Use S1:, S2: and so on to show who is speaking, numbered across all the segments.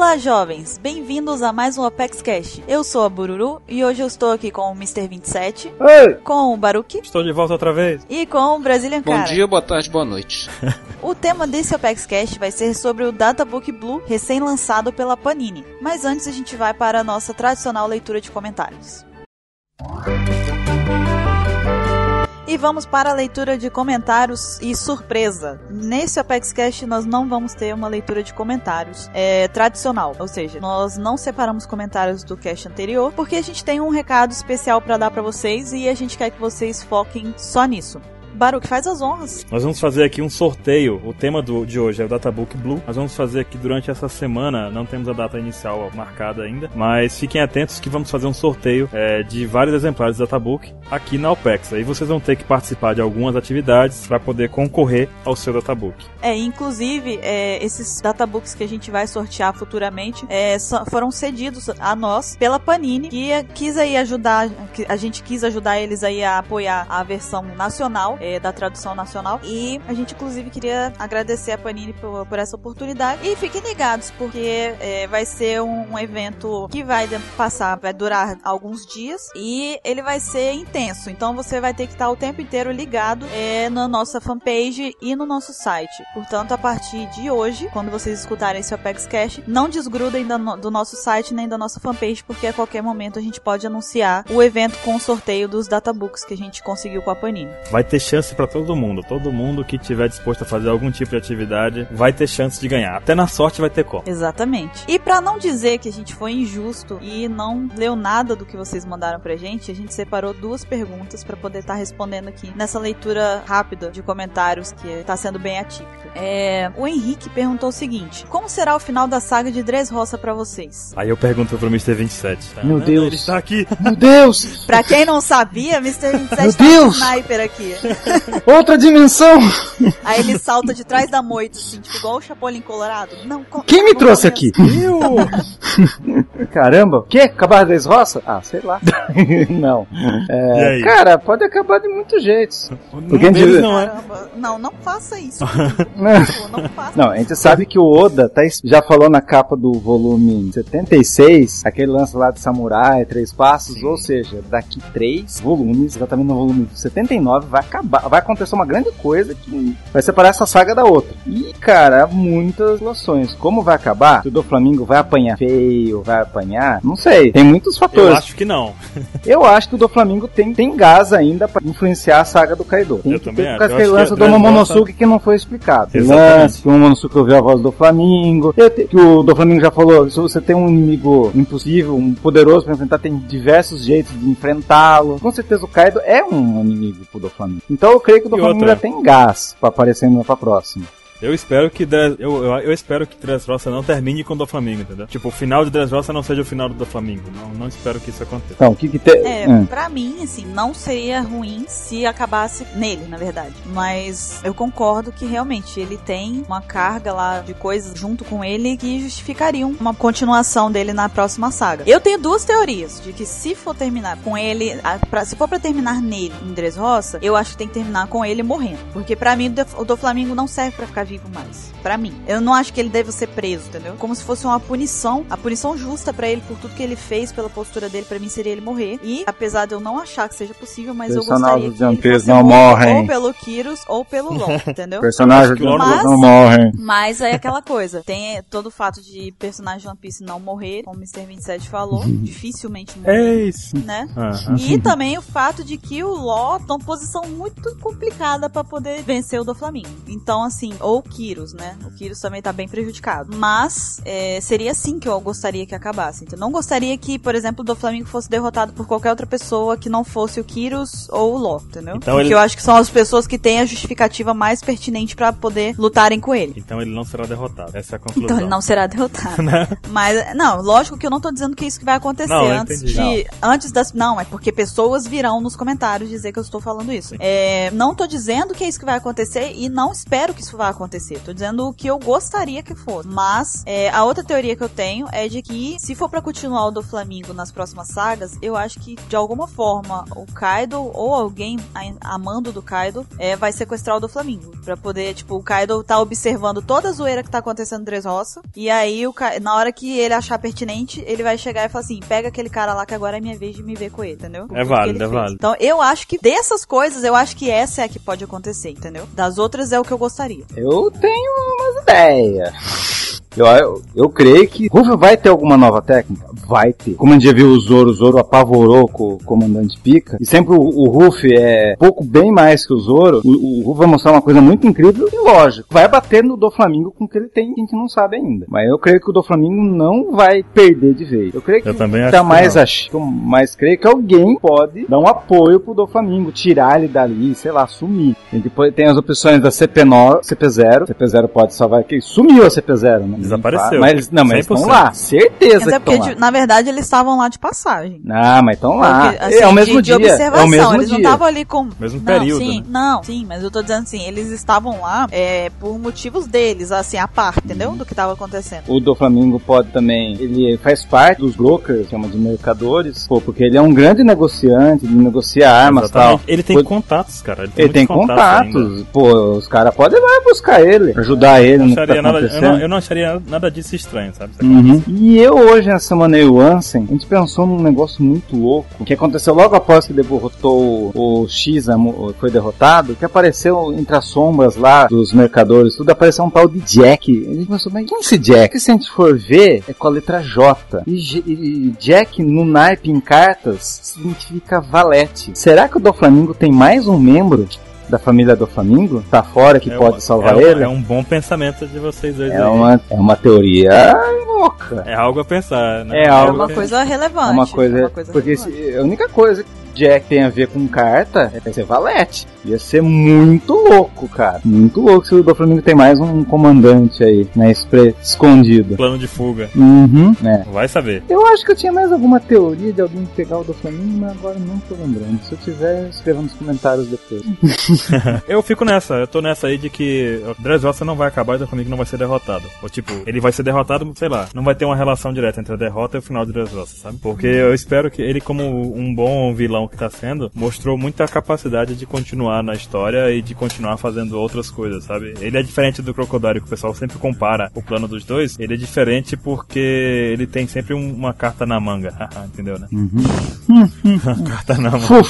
S1: Olá, jovens! Bem-vindos a mais um Apex Cash. Eu sou a Bururu e hoje eu estou aqui com o Mr. 27,
S2: Ei!
S1: com o Baruki
S3: Estou de volta outra vez.
S1: e com o Brazilian
S4: Bom
S1: Cara.
S4: dia, boa tarde, boa noite.
S1: O tema desse Apex Cash vai ser sobre o Databook Blue, recém-lançado pela Panini. Mas antes a gente vai para a nossa tradicional leitura de comentários. E vamos para a leitura de comentários e surpresa. Nesse Apex Cash nós não vamos ter uma leitura de comentários é, tradicional, ou seja, nós não separamos comentários do cast anterior porque a gente tem um recado especial para dar para vocês e a gente quer que vocês foquem só nisso. Baruch, faz as honras.
S3: Nós vamos fazer aqui um sorteio. O tema do, de hoje é o Databook Blue. Nós vamos fazer aqui durante essa semana. Não temos a data inicial marcada ainda, mas fiquem atentos que vamos fazer um sorteio é, de vários exemplares do Databook aqui na OPEX. Aí vocês vão ter que participar de algumas atividades para poder concorrer ao seu Databook.
S1: É, inclusive, é, esses databooks que a gente vai sortear futuramente é, foram cedidos a nós pela Panini, que é, quis aí ajudar, a gente quis ajudar eles aí a apoiar a versão nacional, é, da tradução nacional. E a gente, inclusive, queria agradecer a Panini por, por essa oportunidade. E fiquem ligados, porque é, vai ser um, evento que vai passar, vai durar alguns dias e ele vai ser intenso. Então você vai ter que estar o tempo inteiro ligado é, na nossa fanpage e no nosso site. Portanto, a partir de hoje, quando vocês escutarem esse Apex Cash, não desgrudem no- do nosso site nem da nossa fanpage, porque a qualquer momento a gente pode anunciar o evento com o sorteio dos databooks que a gente conseguiu com a Panini.
S3: Vai ter chance para todo mundo. Todo mundo que tiver disposto a fazer algum tipo de atividade vai ter chance de ganhar. Até na sorte vai ter como.
S1: Exatamente. E pra não dizer que a gente foi injusto e não leu nada do que vocês mandaram pra gente, a gente separou duas perguntas pra poder estar respondendo aqui nessa leitura rápida de comentários que tá sendo bem atípica. É, o Henrique perguntou o seguinte: Como será o final da saga de Dressrosa pra vocês?
S3: Aí eu pergunto pro Mr. 27. Tá?
S2: Meu
S3: Não,
S2: Deus.
S3: Ele está aqui.
S2: Meu Deus!
S1: Pra quem não sabia, Mr. 27
S2: Meu
S1: tá um
S2: Deus!
S1: sniper aqui.
S2: Outra dimensão!
S1: Aí ele salta de trás da moita, assim, tipo igual o Chapolin Colorado. Não, co-
S2: Quem me
S1: não
S2: trouxe aqui? Caramba, o quê? Acabar das roças? Ah, sei lá. não. É, cara, pode acabar de muitos jeitos. Porque
S3: deles
S2: diz-
S3: não é.
S1: Não, não faça isso.
S2: Não.
S1: Pô, não faça
S2: Não, a gente sabe que o Oda tá, já falou na capa do volume 76, aquele lance lá de samurai, três passos, ou seja, daqui três volumes, exatamente no volume 79, vai acabar, vai acontecer uma grande coisa que vai separar essa saga da outra. E, cara, muitas noções. Como vai acabar? Se o do Flamengo vai apanhar feio, vai apanhar? Não sei. Tem muitos
S3: Eu
S2: fatores.
S3: acho que não.
S2: Eu acho que o do Flamengo tem, tem gás ainda pra influenciar a saga do Kaido. Tem
S3: Eu
S2: que
S3: também
S2: ter
S3: acho. Eu que
S2: lance do Momonosuke que não foi explicado.
S3: Exatamente.
S2: lance que o Momonosuke ouviu a voz do Flamengo. Eu te- Que o do Flamengo já falou, se você tem um inimigo impossível, um poderoso pra enfrentar, tem diversos jeitos de enfrentá-lo. Com certeza o Kaido é um inimigo pro do Flamengo. Então eu creio que o do Flamengo
S3: outra?
S2: já tem gás pra aparecer na pra próxima.
S3: Eu espero que Dres- eu, eu, eu espero que Dressrosa não termine com o do Flamengo, entendeu? Tipo, o final de Dressrosa não seja o final do do Flamengo. Não, não espero que isso aconteça.
S2: Então, o que que tem...
S1: É,
S2: Hum.
S1: pra mim, assim, não seria ruim se acabasse nele, na verdade. Mas eu concordo que realmente ele tem uma carga lá de coisas junto com ele que justificariam uma continuação dele na próxima saga. Eu tenho duas teorias de que se for terminar com ele, a- pra- se for pra terminar nele em Dressrosa, eu acho que tem que terminar com ele morrendo. Porque pra mim o do- o do Flamengo não serve pra ficar vivo mais. Pra mim. Eu não acho que ele deve ser preso, entendeu? Como se fosse uma punição, a punição justa pra ele por tudo que ele fez, pela postura dele, pra mim seria ele morrer. E, apesar de eu não achar que seja possível, mas eu
S2: Personagens
S1: gostaria
S2: de
S1: que ele
S2: One Piece
S1: fosse
S2: não morrem.
S1: Ou pelo Kyrus ou pelo LOL, entendeu?
S2: Personagens
S3: que o
S2: de
S1: Mas-
S2: não morrem.
S1: Mas é aquela coisa, tem todo o fato de personagem de One Piece não morrer, como o Mr. 27 falou, dificilmente morrer,
S3: É isso.
S1: né?
S3: Aham.
S1: E também o fato de que o Ló tá numa posição muito complicada pra poder vencer o do Flamengo. Então, assim, ou o Kyrus, né? O Kyrus também tá bem prejudicado. Mas é, seria assim que eu gostaria que acabasse. Então, não gostaria que, por exemplo, o do Flamengo fosse derrotado por qualquer outra pessoa que não fosse o Kyrus ou o Ló, entendeu?
S3: Então
S1: Porque
S3: ele-
S1: eu acho que são as pessoas que têm a justificativa mais pertinente pra poder lutarem com ele.
S3: Então ele não será derrotado. Essa é a conclusão.
S1: Então ele não será derrotado. Mas, não, lógico que eu não tô dizendo que é isso que vai acontecer
S3: Não,
S1: antes de. Antes das. Não, é porque pessoas virão nos comentários dizer que eu estou falando isso. É, não tô dizendo que é isso que vai acontecer e não espero que isso vá acontecer. Acontecer. Tô dizendo o que eu gostaria que fosse. Mas é, a outra teoria que eu tenho é de que se for para continuar o do Flamingo nas próximas sagas, eu acho que de alguma forma o Kaido ou alguém amando do Kaido é, vai sequestrar o do Flamingo. Pra poder, tipo, o Kaido tá observando toda a zoeira que tá acontecendo no Dressrosa. E aí, o na hora que ele achar pertinente, ele vai chegar e falar assim: pega aquele cara lá que agora é minha vez de me ver com ele, entendeu?
S3: É válido, é válido.
S1: Então eu acho que dessas coisas, eu acho que essa é a que pode acontecer, entendeu? Das outras é o que eu gostaria.
S2: Eu tenho umas ideias. Eu, eu, eu, creio que Ruffy vai ter alguma nova técnica? Vai ter. Como a gente já viu o Zoro, o Zoro apavorou com o comandante Pika. E sempre o, o Ruffy é pouco bem mais que o Zoro. O, o Ruffy vai mostrar uma coisa muito incrível e lógico, vai bater no do Flamengo com o que ele tem que a gente não sabe ainda. Mas eu creio que o do Flamengo não vai perder de vez. Eu creio que
S3: eu também
S2: tá mais acho, mas creio que alguém pode dar um apoio pro do Flamengo, tirar ele dali, sei lá, sumir. Depois tem as opções da CP9, CP0. CP0 pode salvar que sumiu a CP0, né?
S3: Desapareceu.
S2: Mas, não, mas eles estão lá. Certeza mas é
S1: porque, de, na verdade, eles estavam lá de passagem.
S2: Ah, mas estão lá. Porque, assim, é o mesmo de, dia. De observação. É o mesmo
S1: eles
S2: dia.
S1: não estavam ali com...
S3: Mesmo não, período.
S1: Sim,
S3: né?
S1: não, sim, mas eu tô dizendo assim, eles estavam lá é, por motivos deles, assim, a parte, entendeu? Do que estava acontecendo.
S2: O do Flamengo pode também, ele faz parte dos brokers, chama de mercadores, pô, porque ele é um grande negociante, ele negocia armas e tal.
S3: Ele tem
S2: pô,
S3: contatos, cara.
S2: Ele tem, ele tem contatos. contatos pô, os caras podem ir lá buscar ele, ajudar ele no que tá nada,
S3: eu, não, eu não acharia nada disso estranho, sabe?
S2: Uhum. E eu hoje, na semana eu Ansem, a gente pensou num negócio muito louco, que aconteceu logo após que derrotou o X, foi derrotado, que apareceu entre as sombras lá dos mercadores, tudo apareceu um tal de Jack. A gente pensou, mas quem é esse Jack? Se a gente for ver, é com a letra J. E, e Jack no naipe em cartas significa valete. Será que o do Flamengo tem mais um membro da família do Flamengo tá fora que é pode uma, salvar
S3: é
S2: ele.
S3: É um bom pensamento de vocês dois.
S2: É, aí. Uma, é uma teoria louca.
S3: É algo a pensar, né?
S1: É, algo é uma coisa relevante. É
S2: uma coisa, é uma coisa porque se, a única coisa Jack tem a ver com carta, é ser valete. Ia ser muito louco, cara. Muito louco se o do Flamengo tem mais um comandante aí, né? Escondido.
S3: Plano de fuga.
S2: Uhum, né?
S3: Vai saber.
S2: Eu acho que eu tinha mais alguma teoria de alguém pegar o do Flamengo, mas agora não tô lembrando. Se eu tiver, escreva nos comentários depois.
S3: eu fico nessa, eu tô nessa aí de que o Dressrosa não vai acabar e o do Flamengo não vai ser derrotado. Ou tipo, ele vai ser derrotado, sei lá, não vai ter uma relação direta entre a derrota e o final de Dressrosa, sabe? Porque eu espero que ele, como um bom vilão que tá sendo, mostrou muita capacidade de continuar na história e de continuar fazendo outras coisas, sabe? Ele é diferente do Crocodile, que o pessoal sempre compara o plano dos dois. Ele é diferente porque ele tem sempre um, uma carta na manga. Entendeu, né?
S2: Uhum.
S3: carta na manga.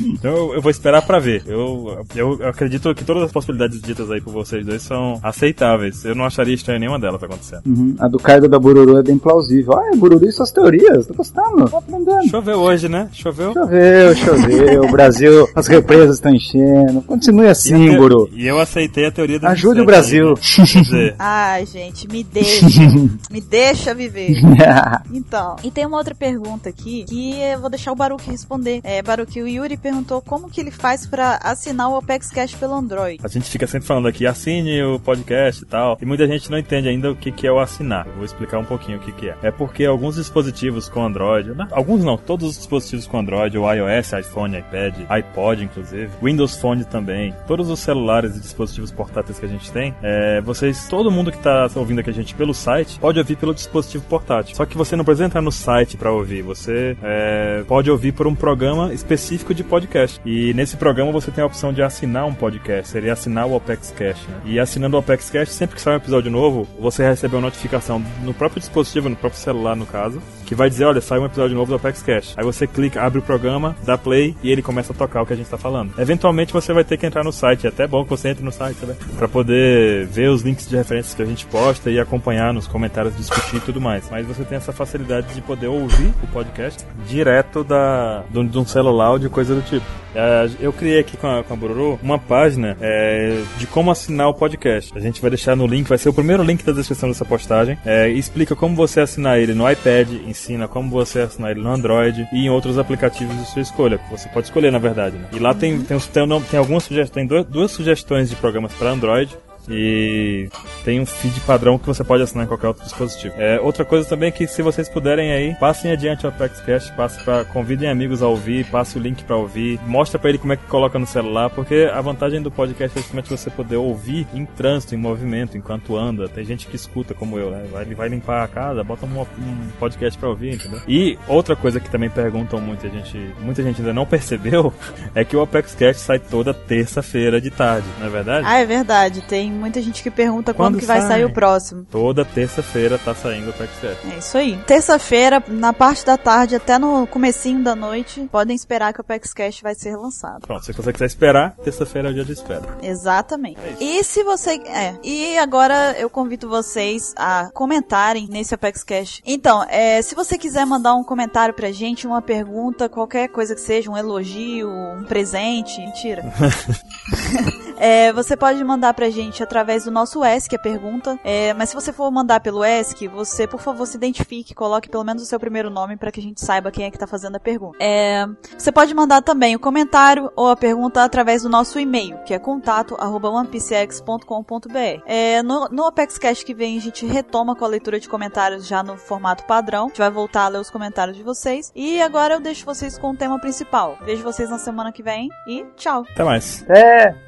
S3: Então eu, eu, vou esperar pra ver. Eu, eu, eu, acredito que todas as possibilidades ditas aí por vocês dois são aceitáveis. Eu não acharia estranho nenhuma delas acontecendo.
S2: Uhum. A do Kaido da Bururu é bem plausível. Ah, é Bururu e suas teorias. Tô gostando. Aprendendo.
S3: Choveu hoje, né? Choveu?
S2: Choveu, choveu. o Brasil, as represas estão enchendo. Continue assim,
S3: e
S2: Buru.
S3: E eu aceitei a teoria do
S2: Ajude o Brasil.
S1: Ai, gente, me deixa. me deixa viver. então, e tem uma outra pergunta aqui que eu vou deixar o Baruque responder. É, Baruque, o Yuri perguntou como que ele faz para assinar o Apex Cash pelo Android.
S3: A gente fica sempre falando aqui, assine o podcast e tal. E muita gente não entende ainda o que, que é o assinar. Eu vou explicar um pouquinho o que, que é. É porque alguns dispositivos com Android, né? alguns não, todos os dispositivos com Android, o iOS, iPhone, iPad, iPod, inclusive, Windows Phone também, todos os celulares e dispositivos portáteis que a gente tem, é, vocês, todo mundo que está ouvindo aqui a gente pelo site, pode ouvir pelo dispositivo portátil. Só que você não precisa entrar no site para ouvir, você é, pode ouvir por um programa específico de podcast. E nesse programa você tem a opção de assinar um podcast, seria assinar o Opex Cash. Né? E assinando o Opex Cash, sempre que sai um episódio novo, você recebe uma notificação no próprio dispositivo, no próprio celular no caso, que vai dizer, olha, sai um episódio novo do Apex Cash. Aí você clica, abre o programa, dá play e ele começa a tocar o que a gente tá falando. Eventualmente você vai ter que entrar no site, é até bom que você entre no site, né? Pra poder ver os links de referências que a gente posta e acompanhar nos comentários, discutir e tudo mais. Mas você tem essa facilidade de poder ouvir o podcast direto da, de um celular ou de coisa do tipo. É, eu criei aqui com a, com a Bururu uma página é, de como assinar o podcast. A gente vai deixar no link, vai ser o primeiro link da descrição dessa postagem. É, explica como você assinar ele no iPad, ensina como você assinar ele no Android e em outros aplicativos de sua escolha. Você pode escolher, na verdade. Né? E lá tem, tem, tem, tem algumas sugestões, tem duas, duas sugestões de programas para Android E tem um feed padrão que você pode assinar em qualquer outro dispositivo. É, outra coisa também é que se vocês puderem aí, passem adiante o ApexCast, passem convidem amigos a ouvir, passe o link para ouvir, mostra para ele como é que coloca no celular, porque a vantagem do podcast é justamente você poder ouvir em trânsito, em movimento, enquanto anda. Tem gente que escuta como eu, né? Vai, vai limpar a casa, bota um, um podcast para ouvir, entendeu? E outra coisa que também perguntam muito, a gente, muita gente ainda não percebeu, é que o ApexCast sai toda terça-feira de tarde, não é verdade?
S1: Ah, é verdade. Tem muita gente que pergunta quando, quando que vai sair o próximo.
S3: Toda terça-feira tá saindo o ApexCast.
S1: É isso aí. Terça-feira, na parte da tarde até no comecinho da noite, podem esperar que o ApexCast vai ser lançado.
S3: Pronto, se você quiser esperar, terça-feira é o dia de espera.
S1: Exatamente. É e se você... É. E agora eu convido vocês a comentarem nesse ApexCast. Então, é, se você quiser mandar um comentário pra gente, uma pergunta, qualquer coisa que seja, um elogio, um presente, mentira. é, você pode mandar pra gente através do nosso ESC, a pergunta. É, mas se você for mandar pelo ESC, você, por favor, se identifique, coloque pelo menos o seu primeiro nome para que a gente saiba quem é que tá fazendo a pergunta. É, você pode mandar também o comentário ou a pergunta através do nosso e-mail, que é contato@onepcx.com.br. É, no, no ApexCast que vem a gente retoma com a leitura de comentários já no formato padrão. A gente vai voltar a ler os comentários de vocês. E agora eu deixo vocês com o tema principal. Vejo vocês na semana que vem e tchau.
S3: Até mais.
S2: É.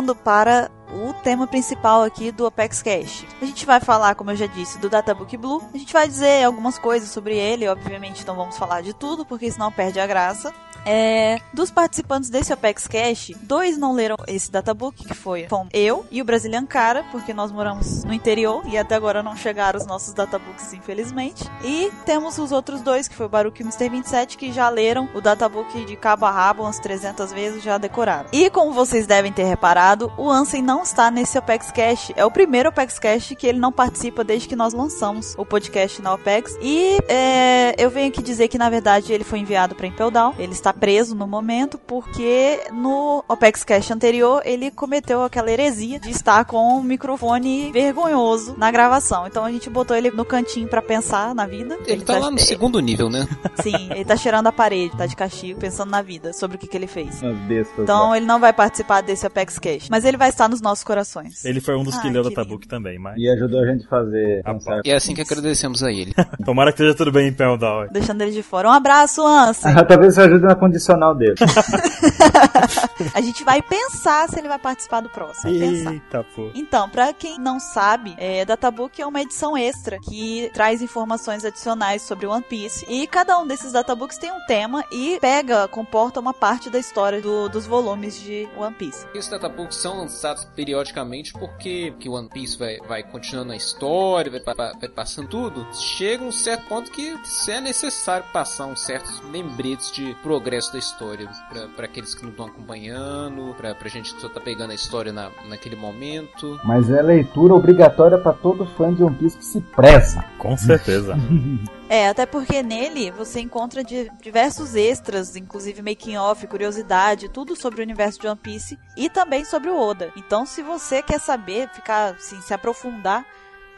S1: voltando para o tema principal aqui do Apex Cash. A gente vai falar, como eu já disse, do Databook Blue. A gente vai dizer algumas coisas sobre ele, obviamente não vamos falar de tudo, porque senão perde a graça. É, dos participantes desse Apex Cash, dois não leram esse databook, que foi eu e o Brazilian Cara, porque nós moramos no interior e até agora não chegaram os nossos databooks, infelizmente. E temos os outros dois, que foi o Baruch e o Mr. 27, que já leram o databook de cabo a rabo umas 300 vezes, já decoraram. E como vocês devem ter reparado, o Ansem não está nesse Apex Cash. É o primeiro Apex Cash que ele não participa desde que nós lançamos o podcast na Apex. E é, eu venho aqui dizer que, na verdade, ele foi enviado para Impel Down. Ele está preso no momento porque no Opex Cash anterior ele cometeu aquela heresia de estar com um microfone vergonhoso na gravação. Então a gente botou ele no cantinho para pensar na vida.
S4: Ele, ele tá, tá, lá no segundo nível, né?
S1: Sim, ele tá cheirando a parede, tá de castigo, pensando na vida, sobre o que, que ele fez. Então ele não vai participar desse Apex Cash, mas ele vai estar nos nossos corações.
S3: Ele foi um dos ah, que leu o Tabuque também, mas...
S2: E ajudou a gente a fazer...
S4: E é assim que agradecemos a ele.
S3: Tomara que esteja tudo bem em Pell
S1: Deixando ele de fora. Um abraço, Ansem.
S2: Talvez isso ajude na condicional dele.
S1: a gente vai pensar se ele vai participar do próximo.
S3: Eita, pô.
S1: Então, pra quem não sabe, é, Databook é uma edição extra que traz informações adicionais sobre One Piece. E cada um desses databooks tem um tema e pega, comporta uma parte da história do, dos volumes de One Piece.
S4: E esses databooks são lançados periodicamente porque que One Piece vai, vai continuando a história, vai, vai, vai passando tudo. Chega um certo ponto que é necessário passar uns certos lembretes de progresso da história para aqueles que não estão acompanhando, para a gente que só tá pegando a história na, naquele momento.
S2: Mas é leitura obrigatória para todo fã de One Piece que se pressa.
S3: Com certeza.
S1: É, até porque nele você encontra diversos extras, inclusive making off, curiosidade, tudo sobre o universo de One Piece e também sobre o Oda. Então, se você quer saber, ficar assim, se aprofundar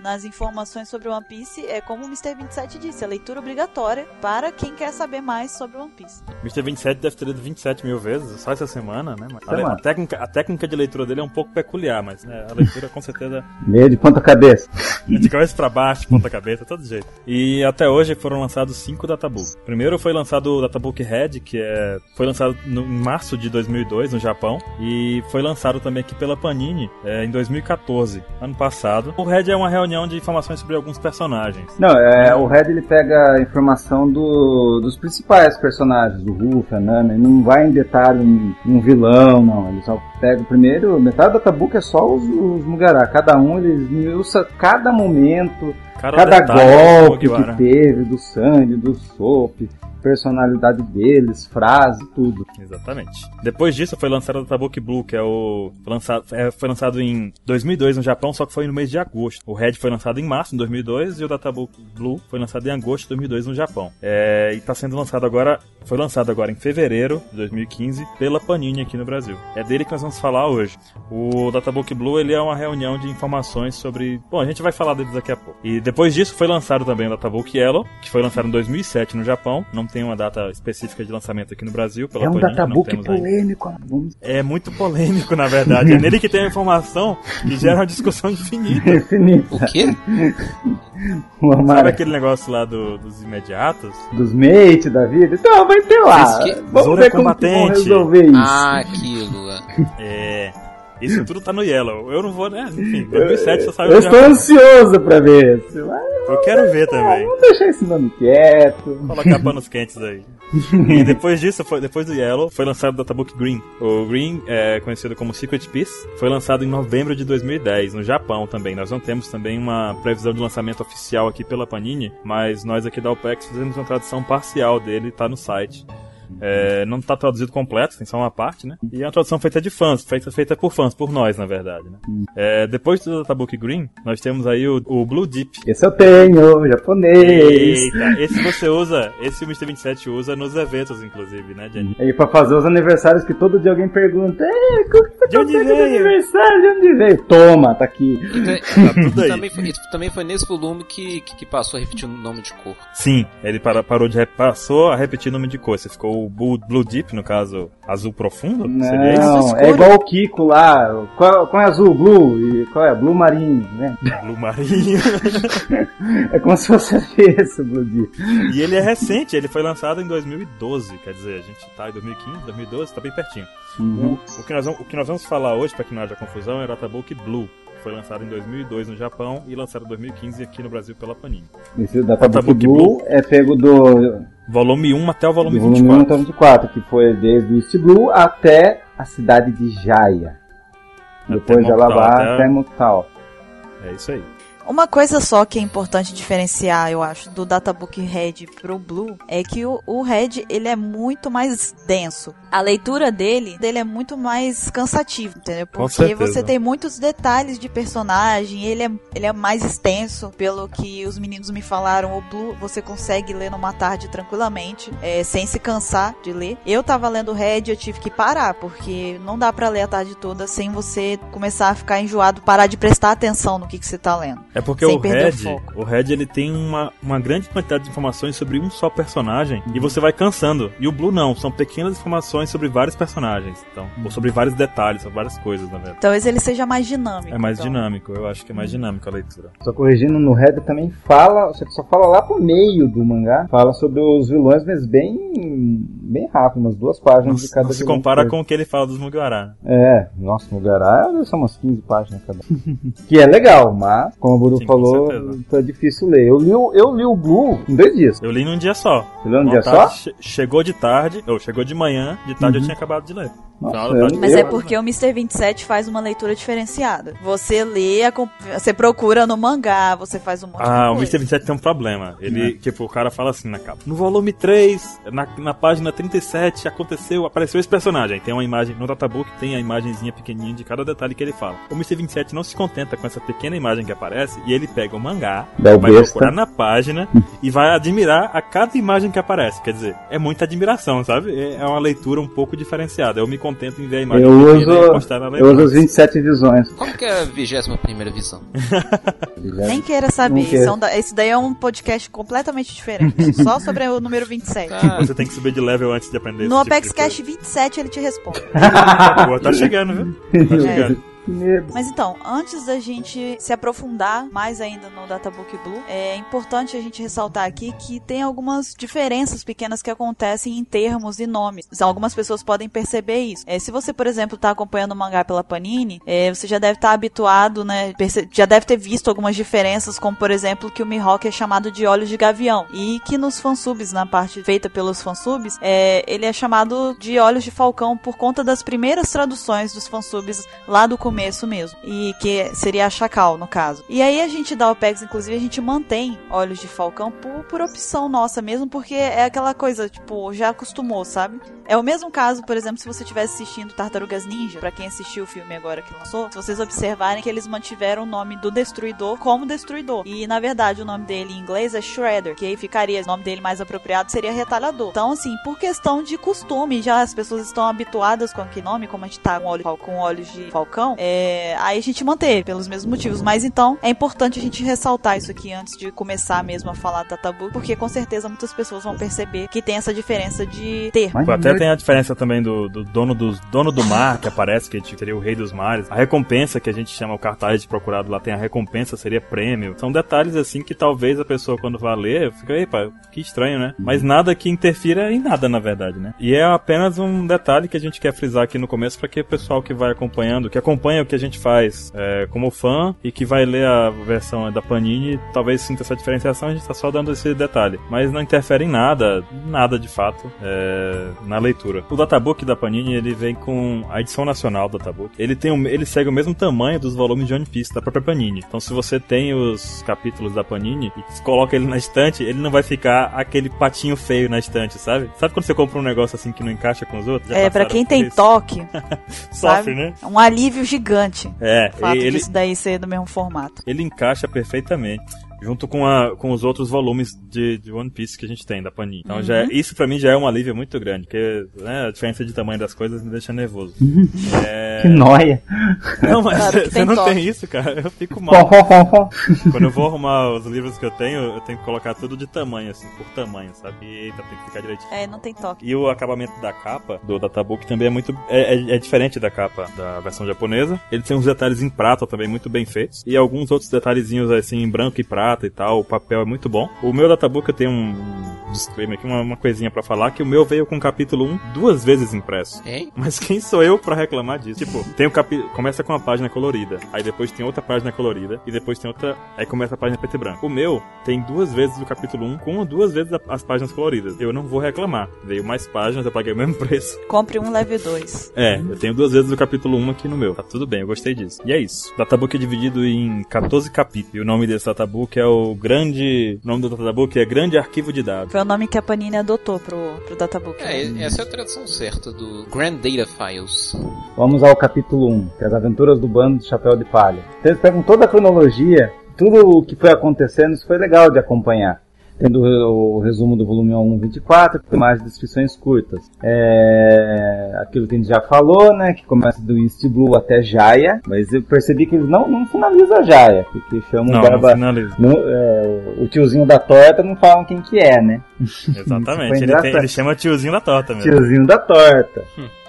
S1: nas informações sobre One Piece, é como o Mr. 27 disse, a leitura obrigatória para quem quer saber mais sobre One Piece.
S3: Mr. 27 deve ter lido 27 mil vezes, só essa semana, né? A, a, técnica, a técnica de leitura dele é um pouco peculiar, mas né, a leitura com certeza.
S2: Meio de ponta cabeça.
S3: de cabeça para baixo, de ponta cabeça, todo jeito. E até hoje foram lançados cinco databooks. Primeiro foi lançado o Databook Red, que é, foi lançado no, em março de 2002 no Japão, e foi lançado também aqui pela Panini é, em 2014, ano passado. O Red é uma reunião reunião de informações sobre alguns personagens.
S2: Não, é, o Red ele pega a informação do, dos principais personagens, do Ruff, a Nami, ele não vai em detalhe em, um vilão, não. Ele só pega o primeiro, metade da tabuca é só os, os Mugará. Cada um ele usa cada momento, cada, cada golpe que teve, do Sandy, do Soap personalidade deles, frase, tudo.
S3: Exatamente. Depois disso foi lançado o Databook Blue, que é o lançado, é, foi lançado em 2002 no Japão, só que foi no mês de agosto. O Red foi lançado em março de 2002 e o Databook Blue foi lançado em agosto de 2002 no Japão. É, e está sendo lançado agora, foi lançado agora em fevereiro de 2015 pela Panini aqui no Brasil. É dele que nós vamos falar hoje. O Databook Blue ele é uma reunião de informações sobre, bom, a gente vai falar deles daqui a pouco. E depois disso foi lançado também o Databook Yellow, que foi lançado em 2007 no Japão. Não tem uma data específica de lançamento aqui no Brasil pela
S2: É um
S3: Panini.
S2: databook
S3: não temos ainda.
S2: polêmico. Vamos
S3: É muito polêmico, na verdade. É nele que tem a informação que gera uma discussão infinita.
S2: definir.
S4: O quê?
S2: O
S3: Sabe aquele negócio lá do- dos imediatos?
S2: dos mates da vida. Então, vai ter lá. Vamos
S3: Zoro
S2: ver
S3: é
S2: como que vão
S3: combatente.
S2: resolver isso.
S4: Ah, aquilo. é.
S3: Isso tudo tá no Yellow. Eu não vou, né? Enfim, 2007 só saiu
S2: Eu estou ansioso pra ver. isso.
S3: Eu quero ver também.
S2: Vamos deixar esse nome quieto.
S3: Colocar panos quentes aí. E depois disso, foi, depois do Yellow, foi lançado o Databook Green. O Green, é conhecido como Secret Piece, foi lançado em novembro de 2010, no Japão também. Nós não temos também uma previsão de lançamento oficial aqui pela Panini, mas nós aqui da OPEX fizemos uma tradução parcial dele, tá no site. É, não tá traduzido completo, tem só uma parte, né? E é uma tradução feita de fãs, feita, feita por fãs, por nós, na verdade, né? É, depois do Databook Green, nós temos aí o, o Blue Deep,
S2: Esse eu tenho, japonês.
S3: Eita, esse você usa, esse o Mr. 27 usa nos eventos, inclusive, né, Jenny?
S2: E pra fazer os aniversários que todo dia alguém pergunta: É, como que
S3: De onde
S2: tá
S3: veio?"
S2: aniversário? De onde veio? Toma, tá aqui.
S4: Então,
S3: tudo aí.
S4: também, foi, também foi nesse volume que, que, que passou a repetir o nome de cor.
S3: Sim, ele para- parou de passou a repetir o nome de cor. Você ficou o Blue, Blue Deep, no caso, azul profundo? Seria isso?
S2: Não, é igual o Kiko lá. Qual, qual é azul? Blue. E qual é? Blue marinho, né?
S3: Blue marinho.
S2: É como se fosse esse, Blue Deep.
S3: e ele é recente, ele foi lançado em 2012, quer dizer, a gente tá em 2015, 2012, tá bem pertinho.
S2: Uhum.
S3: O, o que nós vamos, o que nós vamos falar hoje, para que não haja confusão, é o Databook Blue. que Foi lançado em 2002 no Japão e lançado em 2015 aqui no Brasil pela Panini.
S2: Esse Databook
S3: Databook
S2: Blue é pego do,
S3: Volume 1 até o
S2: do
S3: volume
S2: volume 1
S3: 24.
S2: até o 24, que foi desde o East Blue até a cidade de Jaya. Depois ela vai
S3: até-
S2: até Moktal.
S3: É isso aí.
S1: Uma coisa só que é importante diferenciar, eu acho, do Databook Red pro Blue é que o, o Red ele é muito mais denso. A leitura dele, dele é muito mais cansativo, entendeu? Porque você tem muitos detalhes de personagem, ele é, ele é mais extenso, pelo que os meninos me falaram. O Blue você consegue ler numa tarde tranquilamente, é, sem se cansar de ler. Eu tava lendo o Red, eu tive que parar, porque não dá pra ler a tarde toda sem você começar a ficar enjoado, parar de prestar atenção no que, que você tá lendo.
S3: É porque
S1: Sem
S3: o
S1: o
S3: Red,
S1: foco.
S3: o Red ele tem uma, uma grande quantidade de informações sobre um só personagem e você vai cansando. E o Blue não, são pequenas informações sobre vários personagens, então, ou sobre vários detalhes, sobre várias coisas, na verdade.
S1: Talvez ele seja mais dinâmico.
S3: É mais
S1: então.
S3: dinâmico, eu acho que é mais dinâmico a leitura.
S2: Só corrigindo, no Red também fala, você só fala lá pro meio do mangá, fala sobre os vilões, mas bem bem rápido, umas duas páginas de
S3: Não,
S2: cada
S3: não se compara com o que ele fala dos Mugiwara.
S2: É, nossa, Mugará são umas 15 páginas cada. que é legal, mas, como o Buru
S3: Sim,
S2: falou, tá difícil ler. Eu li, o- eu li o Blue em dois dias.
S3: Eu li num dia só.
S2: Você leu num dia
S3: tarde,
S2: só?
S3: che- Chegou de tarde, ou chegou de manhã, de tarde eu tinha acabado de ler.
S2: Nossa, eu
S1: Mas
S2: Eu-
S1: é porque o Mr. 27 faz uma leitura diferenciada. Você lê, você procura no mangá, você faz um monte
S3: Ah, o
S1: de
S3: Mr.
S1: coisa.
S3: 27 tem um problema. Ele, tipo, o cara fala assim na capa. No volume 3, na, na página 37, aconteceu, apareceu esse personagem. Tem uma imagem, no databook tem a imagenzinha pequenininha de cada detalhe que ele fala. O Mr. 27 não se contenta com essa pequena imagem que aparece e ele pega o mangá,
S2: Dá
S3: vai
S2: besta.
S3: procurar na página e vai admirar a cada imagem que aparece. Quer dizer, é muita admiração, sabe? É é uma leitura um pouco diferenciada. Eu me contento em ver a imagem
S2: Eu uso,
S3: e postar na
S2: eu
S3: leitura.
S2: uso as 27 visões.
S4: Como que é a 21 primeira visão?
S1: Nem queira saber.
S2: Quero.
S1: Isso é um da- esse daí é um podcast completamente diferente. só sobre o número 27.
S4: Ah,
S3: Você tem que subir de level antes de aprender
S1: No
S3: esse tipo
S1: Apex Cash 27 ele te responde.
S3: tá chegando, viu? Tá
S1: É.
S2: medo.
S1: Mas então, antes da gente se aprofundar mais ainda no Databook Blue, é importante a gente ressaltar aqui que tem algumas diferenças pequenas que acontecem em termos e nomes. Algumas pessoas podem perceber isso. É, se você, por exemplo, está acompanhando o mangá pela Panini, é, você já deve estar habituado, né? Já deve ter visto algumas diferenças, como por exemplo que o Mihawk é chamado de Olhos de Gavião e que nos fansubs, na parte feita pelos fansubs, é, ele é chamado de Olhos de Falcão por conta das primeiras traduções dos fansubs lá do começo começo mesmo. E que seria a Chacal, no caso. E aí a gente dá o PEX, inclusive, a gente mantém Olhos de Falcão por, por opção nossa mesmo, porque é aquela coisa, tipo, já acostumou, sabe? É o mesmo caso, por exemplo, se você estivesse assistindo Tartarugas Ninja, para quem assistiu o filme agora que lançou, se vocês observarem que eles mantiveram o nome do Destruidor como Destruidor. E na verdade o nome dele em inglês é Shredder, que aí ficaria, o nome dele mais apropriado seria Retalhador. Então, assim, por questão de costume, já as pessoas estão habituadas com aquele nome, como a gente tá com, olho, com olhos de falcão, é, aí a gente manteve, pelos mesmos motivos. Mas então, é importante a gente ressaltar isso aqui antes de começar mesmo a falar da tabu, porque com certeza muitas pessoas vão perceber que tem essa diferença de ter.
S3: Até tem a diferença também do, do dono, dos, dono do mar, que aparece, que seria o rei dos mares. A recompensa que a gente chama o cartaz de procurado lá, tem a recompensa, seria prêmio. São detalhes assim que talvez a pessoa quando vá ler, fica, epa, que estranho, né? Mas nada que interfira em nada, na verdade, né? E é apenas um detalhe que a gente quer frisar aqui no começo para que o pessoal que vai acompanhando, que acompanha o que a gente faz é, como fã e que vai ler a versão da Panini, talvez sinta essa diferenciação, a gente tá só dando esse detalhe. Mas não interfere em nada, nada de fato, é, na leitura. O databook da Panini, ele vem com a edição nacional do databook. Ele, tem um, ele segue o mesmo tamanho dos volumes de One Piece da própria Panini. Então se você tem os capítulos da Panini e coloca ele na estante, ele não vai ficar aquele patinho feio na estante, sabe? Sabe quando você compra um negócio assim que não encaixa com os outros? Já
S1: é, pra quem tem
S3: isso?
S1: toque,
S3: Sofre, né?
S1: Um alívio gigante.
S3: É,
S1: O fato
S3: ele,
S1: disso daí ser do mesmo formato.
S3: ele encaixa perfeitamente. Junto com, a, com os outros volumes de, de One Piece que a gente tem, da Panini. Então, já é- isso pra mim já é um alívio muito grande, porque né, a diferença de tamanho das coisas me deixa nervoso. É...
S2: Que noia.
S3: Não, mas você não
S1: toque.
S3: tem isso, cara. Eu fico mal. Quando eu vou arrumar os livros que eu tenho, eu tenho que colocar tudo de tamanho, assim, por tamanho, sabe? E, eita, tem que ficar direitinho.
S1: É, não tem toque.
S3: E o acabamento da capa do Databook também é muito. É, é- é diferente da capa da versão japonesa. Ele tem uns detalhes em prata também muito bem feitos. E alguns outros detalhezinhos assim em branco e prata e tal. O papel é muito bom. O meu Databook eu tenho um disclaimer aqui, uma, uma coisinha pra falar: que o meu veio com o capítulo 1 duas vezes impresso.
S4: Hein?
S3: Mas quem sou eu pra reclamar disso? Tipo, tem o capi... começa com uma página colorida, aí depois tem outra página colorida, e depois tem outra, aí começa a página preto e branco. O meu tem duas vezes o capítulo 1 com duas vezes as páginas coloridas. Eu não vou reclamar. Veio mais páginas, eu paguei o mesmo preço.
S1: Compre um, leve dois.
S3: É, eu tenho duas vezes o capítulo 1 aqui no meu. Tá tudo bem, eu gostei disso. E é isso. Databook é dividido em 14 capítulos. E o nome desse databook é o grande. O nome do databook é Grande Arquivo de Dados.
S1: Foi o nome que a Panini adotou pro, pro Databook.
S4: É, essa é a tradução certa do Grand Data Files.
S2: Vamos ao capítulo 1, que é as aventuras do bando do Chapéu de Palha. Então eles pegam toda a cronologia, tudo o que foi acontecendo, isso foi legal de acompanhar. Tendo o resumo do volume 1 24, com mais descrições curtas. É, aquilo que a gente já falou, né? Que começa do East Blue até Jaya, mas eu percebi que eles não, não finalizam Jaya, porque chamam
S3: Não,
S2: Barba.
S3: finaliza.
S2: não, é, o tiozinho da torta não falam quem que é, né?
S3: Exatamente. Ele, tem- ele chama tiozinho da torta mesmo.
S2: Tiozinho da torta.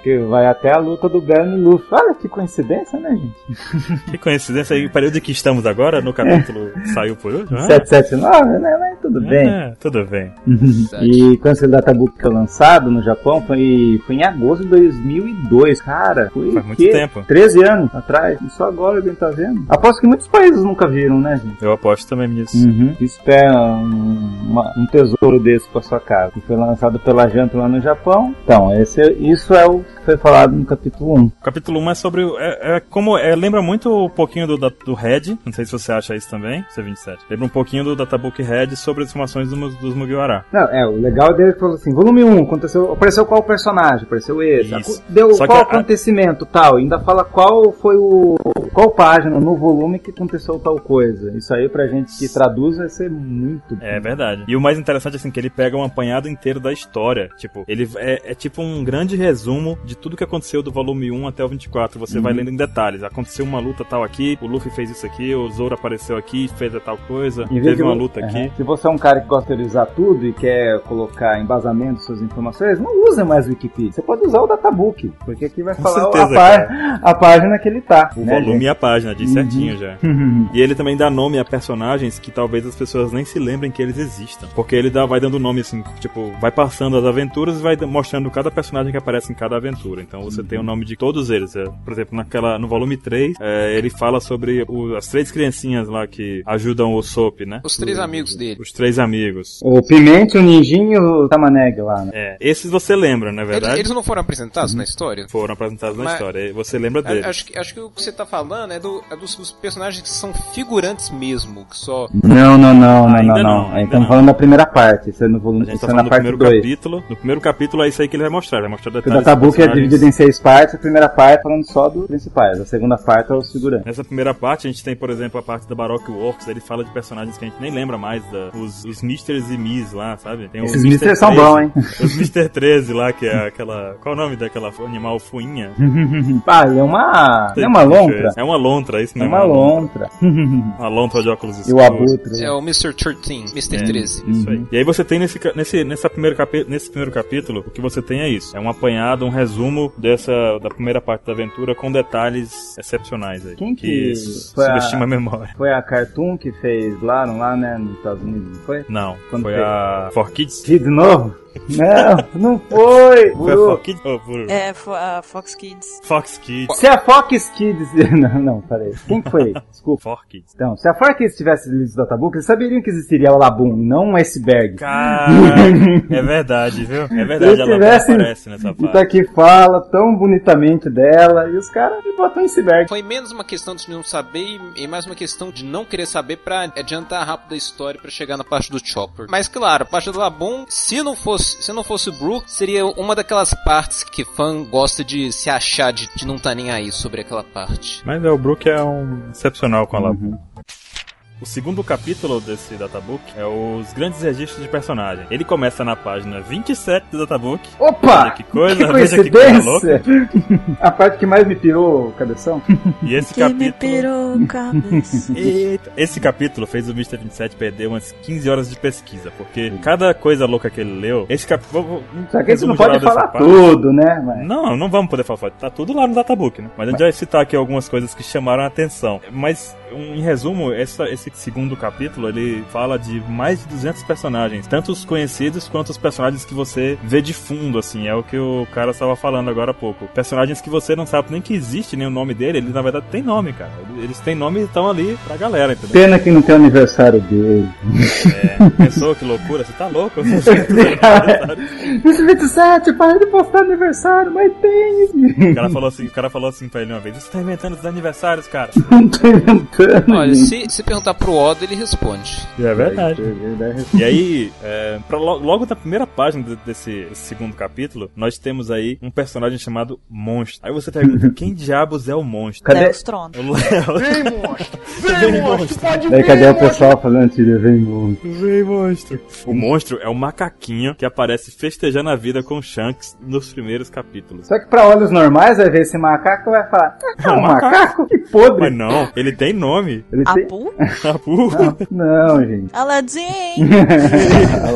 S2: Que vai até a luta do Bern e Luffy. Olha que coincidência, né, gente?
S3: Que coincidência aí, período que estamos agora, no capítulo que saiu por último. Ah,
S2: 779, né? Mas tudo bem.
S3: É, tudo bem.
S2: E quando esse Databook foi lançado no Japão, foi, foi em agosto de 2002. Cara, foi
S3: Faz
S2: o
S3: muito tempo.
S2: 13 anos atrás. E só agora alguém tá vendo. Aposto que muitos países nunca viram, né, gente?
S3: Eu aposto também nisso.
S2: Uhum. Espera um, uma- um tesouro desse pra sua casa. Que foi lançado pela Jump lá no Japão. Então, esse, isso é o foi falado no capítulo 1.
S3: O capítulo 1 é sobre. o- É, é como. é, lembra muito um pouquinho do, da- do Red. Não sei se você acha isso também, C27. Lembra um pouquinho do Databook Red sobre as informações do, Mu- dos Mugiwara.
S2: Não, é, o legal dele é que falou assim, volume 1, aconteceu, apareceu qual personagem, apareceu esse,
S3: Isso.
S2: deu
S3: Só
S2: qual
S3: que a-
S2: acontecimento, tal, ainda fala qual foi o, qual página no volume que aconteceu tal coisa. Isso aí pra gente que traduz vai ser muito
S3: É verdade. E o mais interessante, assim, que ele pega um apanhado inteiro da história. Tipo, ele é, é tipo um grande resumo de tudo que aconteceu do volume 1 até o 24. Você vai lendo em detalhes. Aconteceu uma luta tal aqui, o Luffy fez isso aqui, o Zoro apareceu aqui, fez a tal coisa, teve uma luta
S2: Aham.
S3: aqui.
S2: Se você é um cara que gosta de usar tudo e quer colocar embasamento suas informações, não use mais o Wikipedia. Você pode usar o Databook, porque aqui vai
S3: Com
S2: falar a,
S3: certeza,
S2: pá- a página que ele tá.
S3: O
S2: né,
S3: volume imprimir a página, diz certinho já. E ele também dá nome a personagens que talvez as pessoas nem se lembrem que eles existam. Porque ele dá, vai dando nome assim, tipo, vai passando as aventuras e vai mostrando cada personagem que aparece em cada aventura. Então você tem o nome de todos eles. É, por exemplo, naquela, no volume 3, é, ele fala sobre o- as três criancinhas lá que ajudam o Soap, né?
S4: Os três amigos dele.
S3: Os três amigos.
S2: O Pimenta, o Ninjinho e o Tamaneg lá, né?
S3: É, esses você lembra, não é
S4: Eles,
S3: verdade?
S4: eles não foram apresentados na história?
S3: Foram apresentados na
S4: Mas-
S3: história. e Você lembra deles.
S4: Acho que, acho que o que você tá falando é, do, é dos, dos personagens que são figurantes mesmo, que só.
S2: Não, não, não, não,
S3: Ainda
S2: não,
S3: não,
S2: estamos falando da primeira parte. Isso é no
S3: A
S2: volume,
S3: gente
S2: isso
S3: tá
S2: é
S3: falando
S2: na
S3: do
S2: parte
S3: primeiro
S2: 2.
S3: capítulo. No primeiro capítulo é isso aí que ele vai mostrar. Ele vai mostrar
S2: O
S3: detalhes dos
S2: databook é dividido em seis partes. A primeira parte falando só dos principais. A segunda parte é os figurantes.
S3: Nessa primeira parte, a gente tem, por exemplo, a parte da Baroque Works, ele fala de personagens que a gente nem lembra mais, da, os, os Misters e Miss lá, sabe? Tem o
S2: Esses
S3: Mr.
S2: Misters são
S3: 13,
S2: bons, hein?
S3: Os Mr. 13 lá, que é aquela... Qual o nome daquela animal fuinha?
S2: Ah, ele é uma. É uma lontra?
S3: É uma lontra, é isso
S2: É
S3: mesmo.
S2: uma lontra.
S3: Uma lontra de óculos
S2: E
S3: escuros.
S2: o abutre.
S4: É o Mr. 13, Mr. 13.
S3: Isso aí. E aí você tem nesse, nesse, nessa primeiro capi nesse primeiro capítulo, o que você tem é isso. É um apanhado, um resumo dessa da primeira parte da aventura com detalhes excepcionais aí.
S2: Quem que
S3: isso
S2: foi a-
S3: subestima a memória.
S2: Foi a Cartoon que fez lá, não lá, né, nos Estados Unidos, não foi?
S3: Não,
S2: Quando
S3: foi
S2: fez?
S3: a For Kids.
S2: Que de novo? Não, não foi!
S3: Foi a. For Kids? Buru.
S1: É, fo- a Fox Kids.
S3: Fox Kids.
S2: Se a Fox Kids. Não, não, peraí. Quem que foi? Desculpa.
S3: For Kids.
S2: Então, se a Fox Kids tivesse lido o Databook, eles saberiam que existiria o Labum, e não um iceberg.
S3: Cara, é verdade, viu? É
S2: Se
S3: verdade, não
S2: tivessem
S3: aparece nessa
S2: Tá
S3: parte.
S2: aqui fala tão bonitamente dela, e os caras me botam iceberg.
S4: Foi menos uma questão de não saber e- e mais uma questão de não querer saber pra adiantar rápido a história pra chegar na parte do Chopper. Mas claro, a parte do Labum, se não fosse, se não fosse o Brook, seria uma daquelas partes que fã gosta de se achar de, de não tá nem aí sobre aquela parte.
S3: Mas é, o Brook é um excepcional com a Labu.
S2: Uhum.
S3: O segundo capítulo desse databook é os grandes registros de personagem. Ele começa na página 27 do databook.
S2: Opa!
S3: Olha que coisa,
S2: que
S3: veja que coisa
S2: coincidência! a parte que mais me pirou o cabeção.
S3: E esse
S1: Que me
S3: capítulo.
S1: pirou cabeça.
S3: Eita. Esse capítulo fez o Mr. 27 perder umas 15 horas de pesquisa, porque cada coisa louca que ele leu, esse capítulo.
S2: Só que a gente não pode falar
S3: parte.
S2: tudo, né? Mas...
S3: Não, não vamos poder falar. Tá tudo lá no databook, né? Mas a gente vai citar aqui algumas coisas que chamaram a atenção. Mas, um, em resumo, essa- esse segundo capítulo, ele fala de mais de 200 personagens. Tanto os conhecidos quanto os personagens que você vê de fundo, assim. É o que o cara estava falando agora há pouco. Personagens que você não sabe nem que existe nem o nome dele. Ele, na verdade, tem nome, cara. Eles têm nome e estão ali pra galera, entendeu?
S2: Pena que não tem aniversário dele.
S3: É, pensou que loucura? Você tá louco?
S2: Esse 27, para de postar aniversário, mas tem.
S3: O cara falou assim, o cara falou assim pra ele uma vez, você tá inventando os aniversários, cara.
S2: Não tô inventando.
S4: Olha, se, se perguntar pro Odo, ele responde.
S3: É verdade.
S2: É.
S3: E aí, é, pra lo- logo na primeira página de- desse, segundo capítulo, nós temos aí um personagem chamado Monstro. Aí você pergunta, quem diabos é o Monstro?
S2: Cadê?
S1: Léo Stronda.
S3: O Léo.
S5: Vem, monstro! Vem, monstro! Pode vir,
S2: cadê o
S5: monstro!
S2: pessoal fazendo tira? Vem, monstro.
S3: Vem, monstro. O monstro é o macaquinho que aparece festejando a vida com Shanks nos primeiros capítulos.
S2: Só que pra olhos normais, vai ver esse macaco e vai falar: É um macaco? Que podre.
S3: Mas não, ele tem nome.
S2: Ele tem.
S1: Apu?
S2: Não, gente.
S1: Aladdin!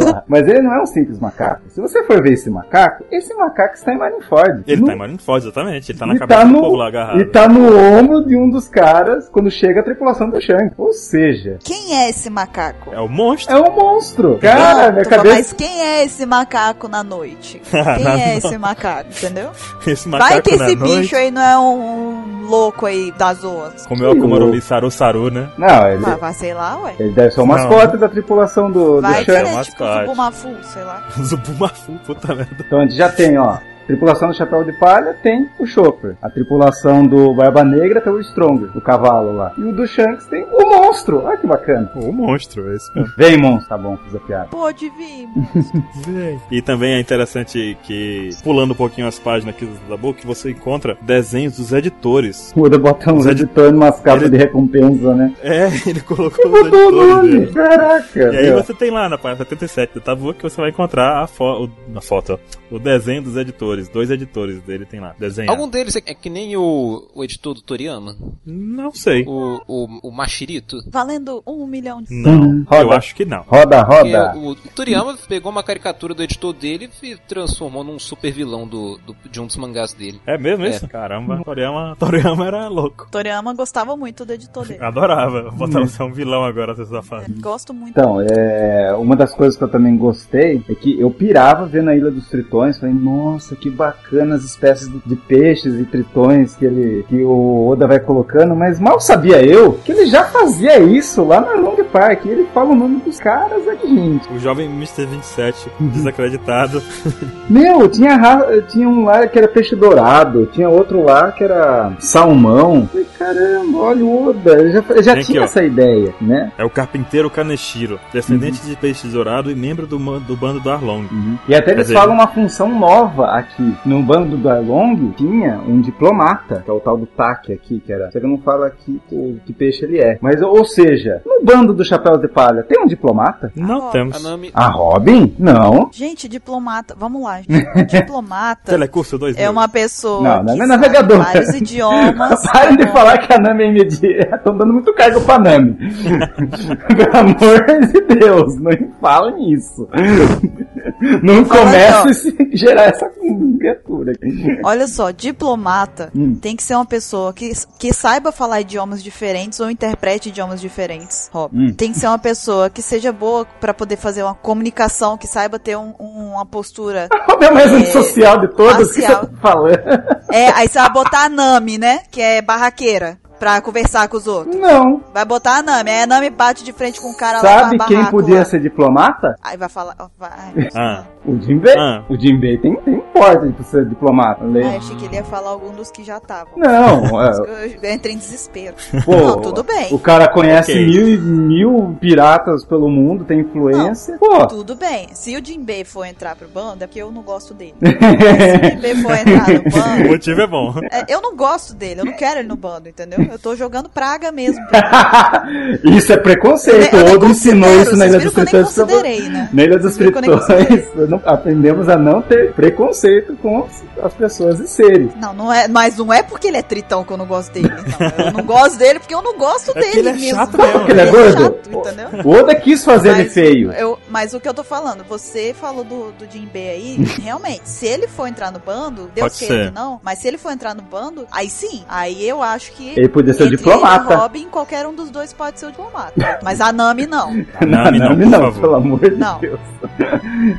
S2: Olha lá. Mas ele não é um simples macaco. Se você for ver esse macaco, esse macaco está em Marineford.
S3: Ele
S2: No-
S3: tá em Marineford, exatamente. Ele tá na
S2: e
S3: cabeça
S2: tá
S3: do
S2: no,
S3: povo lá agarrado.
S2: E tá no ombro de um dos caras quando chega a tripulação do Shanks. Ou seja,
S1: Quem é esse macaco?
S3: É o monstro.
S2: é um monstro. Cara,
S1: Não,
S2: minha cabeça.
S1: Mas quem é esse macaco na noite? Quem é esse macaco, entendeu?
S3: Esse macaco
S1: Vai que
S3: na
S1: esse
S3: noite
S1: bicho aí não é um, um louco aí das zoas.
S3: comeu a Kumaromi Saru Saru, né?
S2: Não, ele,
S1: vai, sei lá, ué.
S2: ele deve ser o
S3: Não.
S2: mascote da tripulação do, do
S1: Vai
S2: Shanks.
S3: um
S1: é tipo. Zubumafu, sei lá.
S3: Zubumafu, puta merda.
S2: Então a gente já tem, ó. Tripulação do Chapéu de Palha tem o Chopper. A tripulação do Barba Negra tem o Stronger, o cavalo lá. E o do Shanks tem o monstro. Olha que bacana.
S3: O monstro, é esse mesmo.
S2: Vem, monstro. Tá bom, fiz a piada.
S1: Pode vir.
S3: E também é interessante que, pulando um pouquinho as páginas aqui da book, você encontra desenhos dos editores.
S2: O Oda bota uns
S3: Os edi-
S2: editores umas capas
S3: Ele-
S2: de recompensa, né?
S3: É, ele colocou os
S2: Botou o
S3: editores
S2: nome.
S3: dele.
S2: Caraca.
S3: E aí
S2: meu.
S3: você tem lá na página 77 do Tabu que você vai encontrar a, fo o- na foto, ó, o desenho dos editores. Editores, dois editores dele tem lá, desenhando.
S4: Algum deles é, é que nem o, o editor do Toriyama?
S3: Não sei.
S4: O, o, o Machirito?
S1: Valendo um milhão de.
S3: Não,
S2: Hum,
S3: eu
S2: roda.
S3: acho que não.
S2: Roda,
S4: Porque
S2: roda.
S4: o, o Toriyama pegou uma caricatura do editor dele e transformou num super vilão do, do- de um dos mangás dele.
S3: É mesmo isso? Caramba, Toriyama, Toriyama era louco.
S1: Toriyama gostava muito do editor dele.
S3: Adorava. Botar você um vilão agora, você safado.
S1: Gosto muito.
S2: Então, é, uma das coisas que eu também gostei é que eu pirava vendo a Ilha dos Tritões, falei, nossa, que bacana as espécies de, peixes e tritões que ele que o Oda vai colocando, mas mal sabia eu que ele já fazia isso lá Long Park. E ele fala o nome dos caras aqui, gente.
S3: O jovem Mr. 27, desacreditado.
S2: Meu, tinha, tinha um lá que era peixe dourado, tinha outro lá que era salmão. Falei, caramba, olha o Oda, ele já, ele já
S3: aqui,
S2: tinha
S3: ó.
S2: essa ideia, né?
S3: É o carpinteiro Kaneshiro, descendente de peixe dourado e membro do, do bando do Arlong.
S2: E até
S3: Quer
S2: eles
S3: dizer-
S2: falam uma função nova aqui. No bando do Arlong tinha um diplomata, que é o tal do Taki aqui, que era. Só que não fala aqui o que peixe ele é. Mas, ou seja, no bando do Chapéu de Palha tem um diplomata?
S3: Não
S1: Ah,
S3: temos.
S4: A Nami.
S2: A Robin? Não.
S1: Gente, diplomata. Vamos lá. Diplomata
S3: Telecurso 2000.
S1: é uma pessoa.
S2: Não, não é navegador.
S1: Vários idiomas.
S2: Parem de falar que a Nami é imediata. Estão dando muito cargo pra Nami. Pelo amor de Deus, não falem isso. Não
S1: então.
S2: a se gerar essa criatura aqui.
S1: Olha só, diplomata
S2: Hum.
S1: tem que ser uma pessoa que, que saiba falar idiomas diferentes ou interprete idiomas diferentes. Rob.
S2: Hum.
S1: Tem que ser uma pessoa que seja boa pra poder fazer uma comunicação, que saiba ter um- um- uma postura.
S2: Qual é o mais
S1: É,
S2: antissocial de todas que você tá falando?
S1: É, aí você vai botar a Nami, né? Que é barraqueira. Pra conversar com os outros.
S2: Não.
S1: Vai botar a Nami. Aí a Nami bate de frente com o cara lá
S2: Sabe quem podia
S1: lá.
S2: ser diplomata?
S1: Aí vai falar. Vai.
S3: Ah,
S2: O Jinbei.
S3: Ah.
S2: O Jinbei tem, tem porte de ser diplomata. Le-
S1: Aí eu achei que ele ia falar algum dos que já estavam.
S2: Não, é,
S1: Eu entrei em desespero.
S2: pô,
S1: Não, tudo bem.
S2: O cara conhece
S3: Ok.
S2: mil, e- mil piratas pelo mundo, tem influência. Pô,
S1: Tudo bem. Se o Jinbei for entrar pro bando, é porque eu não gosto dele. Se o Jinbei for entrar no
S3: o
S1: bando.
S3: motivo é bom.
S1: é, eu não gosto dele, eu não quero ele no bando, entendeu? Eu tô jogando praga mesmo.
S2: isso é preconceito.
S1: Eu
S2: O
S1: nem
S2: Odo ensinou isso na Ilha dos
S1: que eu nem
S2: Tritões. pra
S1: considerei, né?
S2: Na Ilha dos
S1: eu
S2: Tritões, não- aprendemos a não ter preconceito com as- as pessoas e seres.
S1: Não, não é, mas não é porque ele é tritão que eu não gosto dele. Não, eu não gosto dele porque eu não gosto
S3: É porque
S1: dele
S3: ele é
S1: mesmo.
S3: chato mesmo.
S2: Porque ele é gordo?
S1: chato, entendeu?
S2: O Oda quis fazer ele
S1: Mas
S2: feio.
S1: Eu, mas o que eu tô falando, você falou do, do Jinbei aí, realmente, se ele for entrar no bando, Deus
S3: Pode
S1: queira que não, mas se ele for entrar no bando, aí sim, aí eu acho que
S2: Ele podia ser o
S1: entre
S2: diplomata.
S1: ele e o Robin, qualquer um dos dois pode ser o diplomata. Mas a Nami não.
S3: Nami não,
S2: Nami
S3: por
S2: não,
S3: favor.
S2: pelo amor de
S1: Não.
S2: Deus.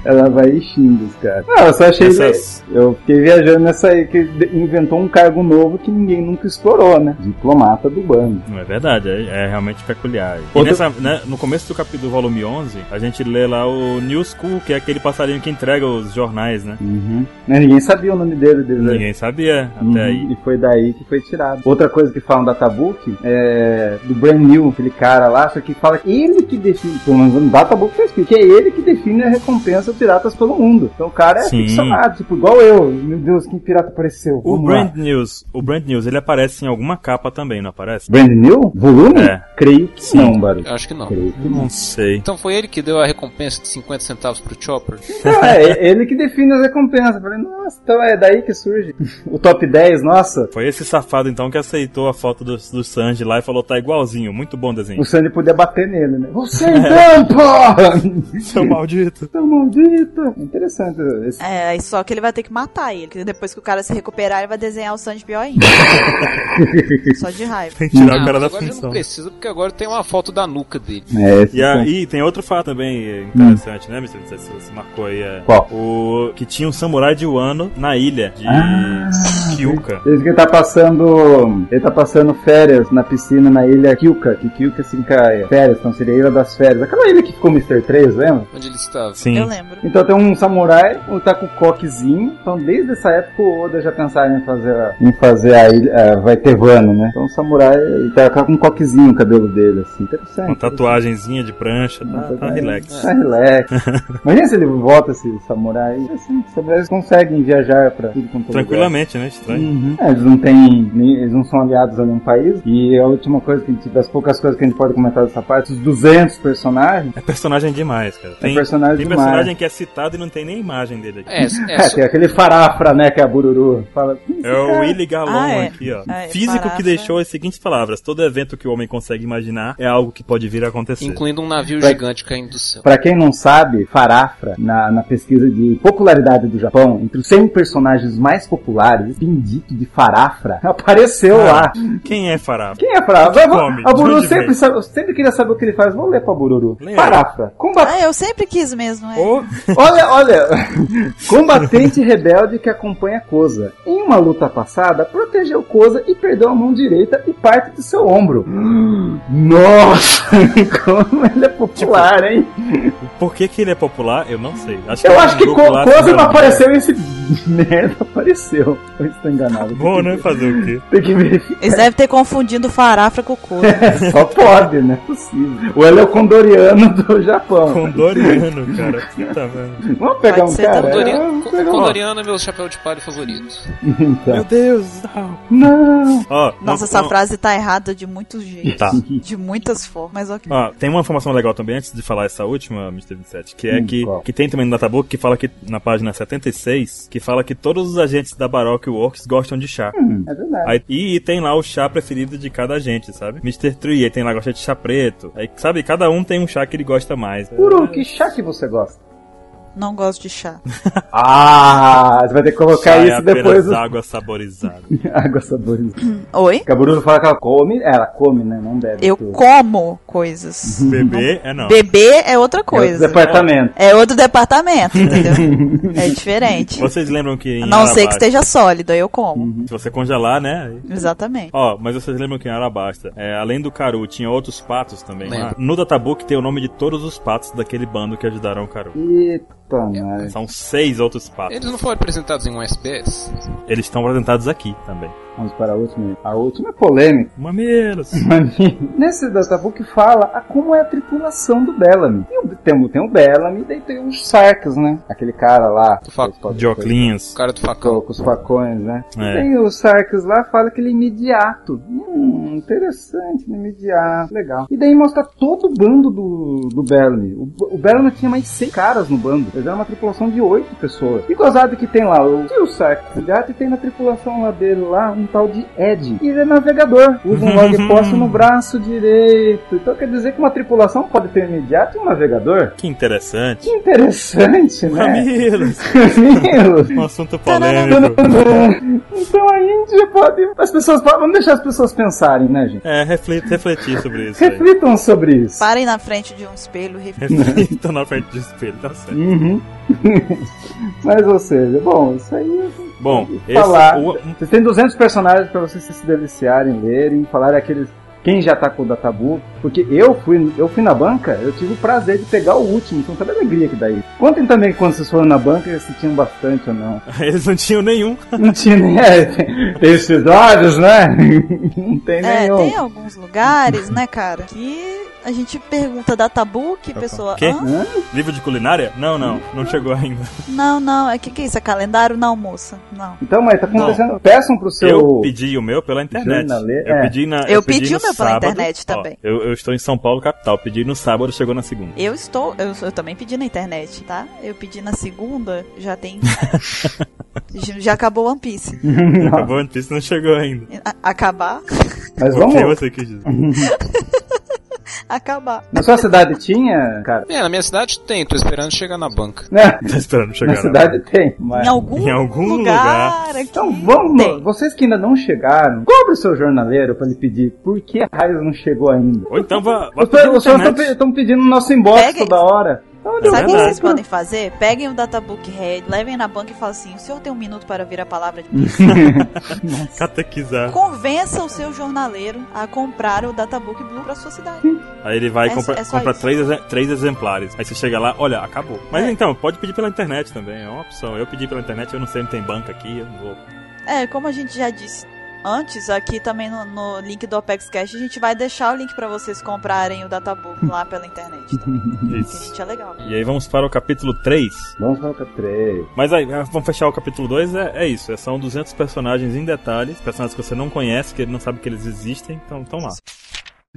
S2: Ela vai e xinga os caras. Não, eu só achei.
S3: Essas-
S2: Eu fiquei viajando nessa aí que inventou um cargo novo que ninguém nunca explorou, né? Diplomata do bando.
S3: Não é verdade, é, é realmente peculiar. E
S2: Outro-
S3: nessa, né, no começo do capítulo do volume 11, a gente lê lá o New School, que é aquele passarinho que entrega os jornais, né?
S2: Uhum. Mas ninguém sabia o nome dele. dele né?
S3: Ninguém sabia
S2: Uhum,
S3: até aí.
S2: E foi daí que foi tirado. Outra coisa que falam da Tabuki é do Brand New, aquele cara lá, só que fala que ele que define, pelo menos no Databook tá escrito, que é ele que define a recompensa de piratas pelo mundo. Então o cara é
S3: Sim.
S2: ficcionado, tipo, igual eu. Meu Deus, que pirata apareceu?
S3: O
S2: Vamos lá.
S3: Brand News, o Brand News, ele aparece em alguma capa também, não aparece?
S2: Brand New? Volume?
S3: É.
S2: Creio que
S3: Sim.
S2: não, Baru.
S4: Eu acho que não.
S2: Creio que não.
S3: não sei.
S4: Então foi ele que deu a recompensa de 50 centavos pro Chopper?
S2: Então, é, é ele que define as recompensas. Eu falei, nossa, então é daí que surge. O top 10, nossa.
S3: Foi esse safado então que aceitou a foto do, do Sanji lá e falou: tá igualzinho, muito bom desenho.
S2: O Sandy podia bater nele, né? Você então, porra!
S3: Seu maldito.
S2: Seu maldito! Interessante. Esse...
S1: É, aí só que ele vai ter que matar ele, que depois que o cara se recuperar, ele vai desenhar o Sanji pior ainda. só de raiva.
S3: Tem que tirar
S4: Ah,
S3: o cara da
S4: agora já não
S3: função.
S4: precisa, porque agora tem uma foto da nuca dele.
S2: É, esse
S3: E, a-
S2: ponto.
S3: e tem outro fato também interessante, né, Mr. Não se você marcou aí. É,
S2: Qual?
S3: O que tinha um samurai de Wano na ilha de
S2: Ah.
S3: Kyuka.
S2: Diz que ele tá passando. Ele tá passando férias na piscina na ilha Kyuka, que Kyuka significa férias, então seria a ilha das férias. Aquela ilha que ficou Mr. 3, lembra?
S4: Onde ele estava.
S3: Sim.
S1: Eu lembro.
S2: Então tem um samurai, um tá com o coquezinho. Então desde essa época o Oda já pensava em fazer, a- em fazer a ilha. é, vai ter Vano, né? Então o samurai ele tá com um coquezinho o cabelo dele, assim. Interessante.
S3: Uma tatuagenzinha de prancha, tá, tá relax.
S2: Tá relax. Imagina se ele volta esse samurai. Assim, os samurais conseguem viajar pra tudo quanto é lugar.
S3: Tranquilamente, né? Estranho.
S2: Uhum. É, eles não têm. Eles não são aliados a nenhum país. E a última coisa que a gente. Das poucas coisas que a gente pode comentar dessa parte, os 200 personagens.
S3: É personagem demais, cara. Tem,
S2: personagem
S3: tem
S2: demais.
S3: personagem que é citado recortado e não tem nem imagem dele aqui.
S4: É,
S2: É,
S4: é,
S2: tem aquele farafra, né, que é a Bururu. Fala,
S3: É o Willy Galon
S1: Ah, é.
S3: aqui, ó.
S1: É,
S3: Físico que
S1: parafra.
S3: deixou as seguintes palavras: todo evento que o homem consegue imaginar é algo que pode vir a acontecer.
S4: incluindo um navio
S2: Vai-
S4: gigante caindo do céu.
S2: Pra quem não sabe, Farafra, na, na pesquisa de popularidade do Japão, entre os 100 personagens mais populares, bendito de Farafra apareceu
S3: Ah,
S2: lá.
S3: Quem é Farafra?
S2: Quem é Farafra?
S3: que
S2: Vamos-
S3: come?
S2: A Bururu sempre, sabe- sempre queria saber o que ele faz. Vou ler pra Bururu. Farafra. Combat...
S1: Ah, eu sempre quis mesmo. É.
S3: Ô,
S2: Olha, olha. Combatente rebelde que acompanha Koza. Em uma luta passada, protegeu Koza e perdeu a mão direita e parte do seu ombro. Nossa! Como ele é popular, hein?
S3: por que, que ele é popular? Eu não sei. Acho
S2: Eu
S3: é
S2: acho
S3: um
S2: que Koza não apareceu e esse merda apareceu. Ou estou enganado.
S3: Bom, né? Fazer o quê?
S2: Tem que verificar.
S1: Eles devem ter confundido Farafra com o Koza.
S2: Só pode, né? É possível. Ou ele é o condoriano do Japão.
S3: Condoriano, cara. Tá vendo?
S2: Vamos pegar
S1: Pode
S2: um
S1: ser
S2: cara?
S4: Condoriano,
S2: um-
S4: Condoriano é meu chapéu de palha favorito.
S2: Então.
S3: Meu Deus, não.
S2: Não.
S3: Ó,
S1: Nossa,
S3: não-
S1: essa
S3: não-
S1: frase tá errada de muitos jeitos.
S3: Tá.
S1: De muitas formas, mas ok.
S3: Ó, tem uma informação legal também, antes de falar essa última, Mr. 27, que é
S2: Hum,
S3: que,
S2: qual?
S3: que tem também no Databook, que fala que, na página 76, que fala que todos os agentes da Baroque Works gostam de chá.
S2: Hum, é verdade.
S3: Aí, e tem lá o chá preferido de cada agente, sabe? Mr. Tree, aí tem lá gosta de chá preto. Aí, sabe, cada um tem um chá que ele gosta mais.
S2: Puro, que chá que você gosta?
S1: Não gosto de chá.
S2: Ah, você vai ter que colocar
S3: Chá é
S2: isso depois.
S3: apenas
S2: do-
S3: água saborizada.
S2: Água saborizada.
S1: Oi?
S2: Que a Bururu fala que ela come. é, Ela come, né? Não bebe.
S1: Eu
S2: tudo.
S1: como coisas.
S3: Bebê é não.
S1: Beber é outra
S2: É outro
S1: coisa.
S2: departamento.
S1: É outro departamento, entendeu? É diferente.
S3: Vocês lembram que em
S1: A não ser que
S3: Arabasta-
S1: esteja sólido, aí eu como.
S3: Se você congelar, né? aí-
S1: Exatamente.
S3: Ó, mas vocês lembram que em Arabasta, é, além do Caru, tinha outros patos também.
S4: Lembro.
S3: lá? No Databook tem o nome de todos os patos daquele bando que ajudaram o Caru.
S2: Eita, mas.
S3: São seis outros patos.
S4: Eles não foram apresentados em um SBS?
S3: Eles estão apresentados aqui também.
S2: Vamos para a última. A última é polêmica.
S3: Mameiros.
S2: Nesse databook fala a como é a tripulação do Bellamy. E o- tem, o- tem o Bellamy daí tem os Sarks, né? Aquele cara lá.
S4: Do fa-
S3: De Oclinhos.
S4: O cara do facão.
S2: Com, com os facões, né?
S3: É.
S2: E Tem os Sarks lá, fala que ele é imediato. Hum, interessante, imediato, legal. E daí mostra todo o bando do, do Bellamy. O, o Bellamy tinha mais seis caras no bando. Eles eram uma tripulação de oito pessoas. E gozado que tem lá o, o Sark imediato e tem na tripulação lá dele lá um tal de Ed. E ele é navegador. Usa um log post no braço direito. Então quer dizer que uma tripulação pode ter um imediato um navegador?
S3: Que interessante.
S2: Que interessante, né?
S3: Mamilos.
S2: Mamilos.
S3: Um assunto polêmico.
S2: Então a Índia pode. As pessoas podem. Vamos deixar as pessoas pensarem, né, gente?
S3: É, refleti, refletir sobre isso aí.
S2: Reflitam sobre isso.
S1: Parem na frente de um espelho e reflitam.
S3: Reflitam na frente do espelho, tá certo.
S2: Uhum. Mas, ou seja, bom, isso aí.
S3: Bom, esse,
S2: falar.
S3: o-
S2: Vocês têm 200 personagens pra vocês se deliciarem, lerem, falarem aqueles. Quem já tá com o Databu, porque eu fui, eu fui na banca, eu tive o prazer de pegar o último, então sabe a alegria que dá isso. Contem também quando vocês foram na banca se tinham bastante ou não.
S3: eles não tinham nenhum.
S2: Não tinha nem. É, tem, tem esses olhos, né? Não tem
S1: É,
S2: nenhum.
S1: tem alguns lugares, né, cara, que a gente pergunta databook, a pessoa.
S3: Quê?
S1: Hã?
S3: Livro de culinária? Não, não, não chegou ainda.
S1: Não, não, é que que é isso? É calendário? Não, moça. Não.
S2: Então, mas tá acontecendo. Peçam pro seu.
S3: Eu pedi o meu pela internet.
S2: Jornale-
S3: Eu
S2: é.
S3: pedi na.
S1: Eu pedi
S3: no
S1: o meu pela
S3: sábado.
S1: internet
S3: Ó,
S1: também.
S3: eu, eu estou em São Paulo, capital. Pedi no sábado, chegou na segunda.
S1: Eu estou. Eu, eu também pedi na internet, tá? Eu pedi na segunda, já tem. já já acabou One Piece.
S3: Acabou One Piece, não chegou ainda.
S1: A- acabar?
S2: Mas
S3: O
S2: vamos.
S3: que você quis dizer?
S1: Acabar.
S2: Na sua cidade tinha, cara?
S4: É, na minha cidade tem, tô esperando chegar na banca.
S2: Né?
S3: Tá esperando chegar.
S2: Na
S3: né?
S2: cidade tem. Mas...
S1: Em algum,
S3: Em algum
S1: lugar, aqui.
S2: Então vamos,
S1: tem.
S2: vocês que ainda não chegaram, cobre o seu jornaleiro pra lhe pedir por que a raiz não chegou ainda.
S3: Ou então vá. vá
S2: Os
S3: na
S2: pessoas
S3: internet.
S2: estão pedindo no nosso inbox
S1: Peguem.
S2: toda hora. Então,
S1: Sabe o que vocês podem fazer? Peguem o Databook Red, levem na banca e falem assim: o senhor tem um minuto para vir a palavra de
S3: Catequizar.
S1: Convença o seu jornaleiro a comprar o Databook Blue para sua cidade.
S3: Aí ele vai
S1: É
S3: e compra,
S1: só- é
S3: compra três, três exemplares. Aí você chega lá, olha, acabou. Mas
S1: É.
S3: então, pode pedir pela internet também, é uma opção. Eu pedi pela internet, eu não sei, não tem banca aqui, eu não vou.
S1: É, como a gente já disse antes, aqui também no, no link do Apex Cash, a gente vai deixar o link para vocês comprarem o Databook lá pela internet. Tá? Que a
S3: Isso.
S1: gente é legal.
S3: E aí vamos para o capítulo 3.
S2: Vamos para o 3.
S3: Mas aí, ah, vamos fechar o capítulo 2, é, é isso. é- São 200 personagens em detalhes, personagens que você não conhece, que ele não sabe que eles existem, então estão lá.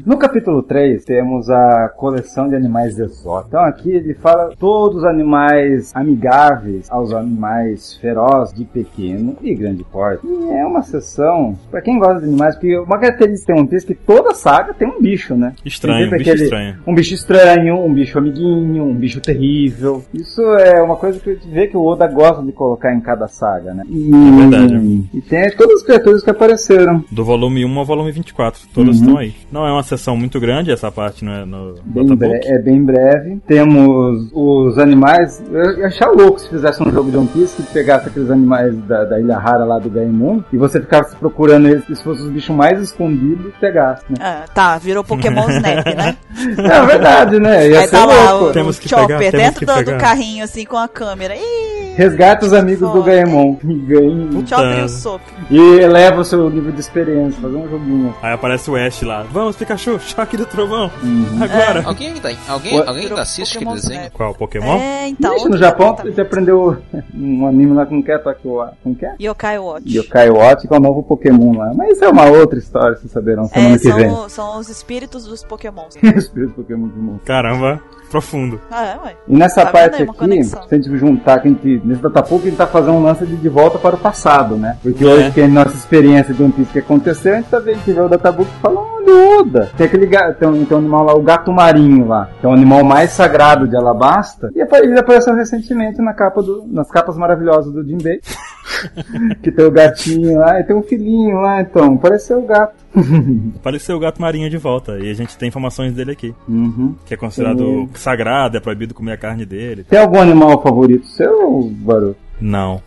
S2: No capítulo 3 temos a coleção de animais exóticos. Então aqui ele fala todos os animais amigáveis aos animais ferozes de pequeno e grande porte. E é uma sessão, pra quem gosta de animais, porque uma característica tem um texto que toda saga tem um bicho, né?
S3: Estranho,
S2: Tem
S3: bicho estranho.
S2: Um bicho estranho, um bicho amiguinho, um bicho terrível. Isso é uma coisa que a gente vê que o Oda gosta de colocar em cada saga, né? E,
S3: É verdade.
S2: E tem todas as criaturas que apareceram.
S3: Do volume 1 ao volume 24. Todas
S2: Uhum.
S3: estão aí. Não é uma sessão muito grande, essa parte não é no
S2: Bem bre- é bem breve. Temos os animais. Eu ia achar louco se fizesse um jogo de One Piece que pegasse aqueles animais da, da Ilha Rara lá do Gaimon e você ficasse procurando eles se fosse os bichos mais escondidos e pegasse, né?
S1: Ah, tá, virou Pokémon Snap, né?
S2: É verdade, né? Ia
S1: Aí
S2: ser
S1: tá lá
S2: louco.
S1: o,
S3: Temos
S1: o
S3: que
S1: Chopper
S3: pegar, temos
S1: dentro
S3: que
S1: do, do carrinho, assim, com a câmera. Ih,
S2: Resgata os amigos do. Gaemon. E ganhe-
S1: o Chopper e o Sop.
S2: E eleva o seu nível de experiência, fazer um joguinho.
S3: Aí aparece o Ash lá. Vamos, Pikachu, choque do trovão.
S2: Uhum.
S3: Agora.
S4: Alguém ainda, alguém,
S2: Ué?
S4: alguém ainda assiste aquele
S1: Pokémon
S4: desenho?
S1: Snap.
S3: Qual? Pokémon?
S1: É, então.
S2: Ixi, no Japão
S1: departamento.
S2: você aprendeu um anime lá com que é Tokyo, com que é?
S1: Yokai Watch.
S2: Yokai Watch, que é o novo Pokémon lá. Mas isso é uma outra história, vocês saberão semana
S1: É,
S2: que vem.
S1: são, são os espíritos dos Pokémons.
S2: Espírito Pokémon de mundo.
S3: Caramba, profundo.
S1: Ah, é, ué.
S2: E nessa
S1: Tá
S2: parte aqui,
S1: conexão?
S2: se a gente juntar, que a gente, nesse Datapuco, a gente tá fazendo um lance de, de volta para o passado, né? Porque
S3: É.
S2: hoje, que é a nossa experiência de One Piece que aconteceu, a gente tá vendo que vê o Databook e fala, olha, Oda. Tem aquele gato, tem, um, tem um animal lá, o gato marinho lá, que é o animal mais sagrado de Alabasta, e ele apareceu recentemente na capa do, nas capas maravilhosas do Jinbei. que tem o gatinho lá, e tem um filhinho lá, então, pareceu o gato.
S3: Apareceu o gato marinho de volta. E a gente tem informações dele aqui.
S2: Uhum.
S3: Que é considerado
S2: Sim.
S3: sagrado, é proibido comer a carne dele.
S2: Tem algum animal favorito seu, Baru?
S3: Não.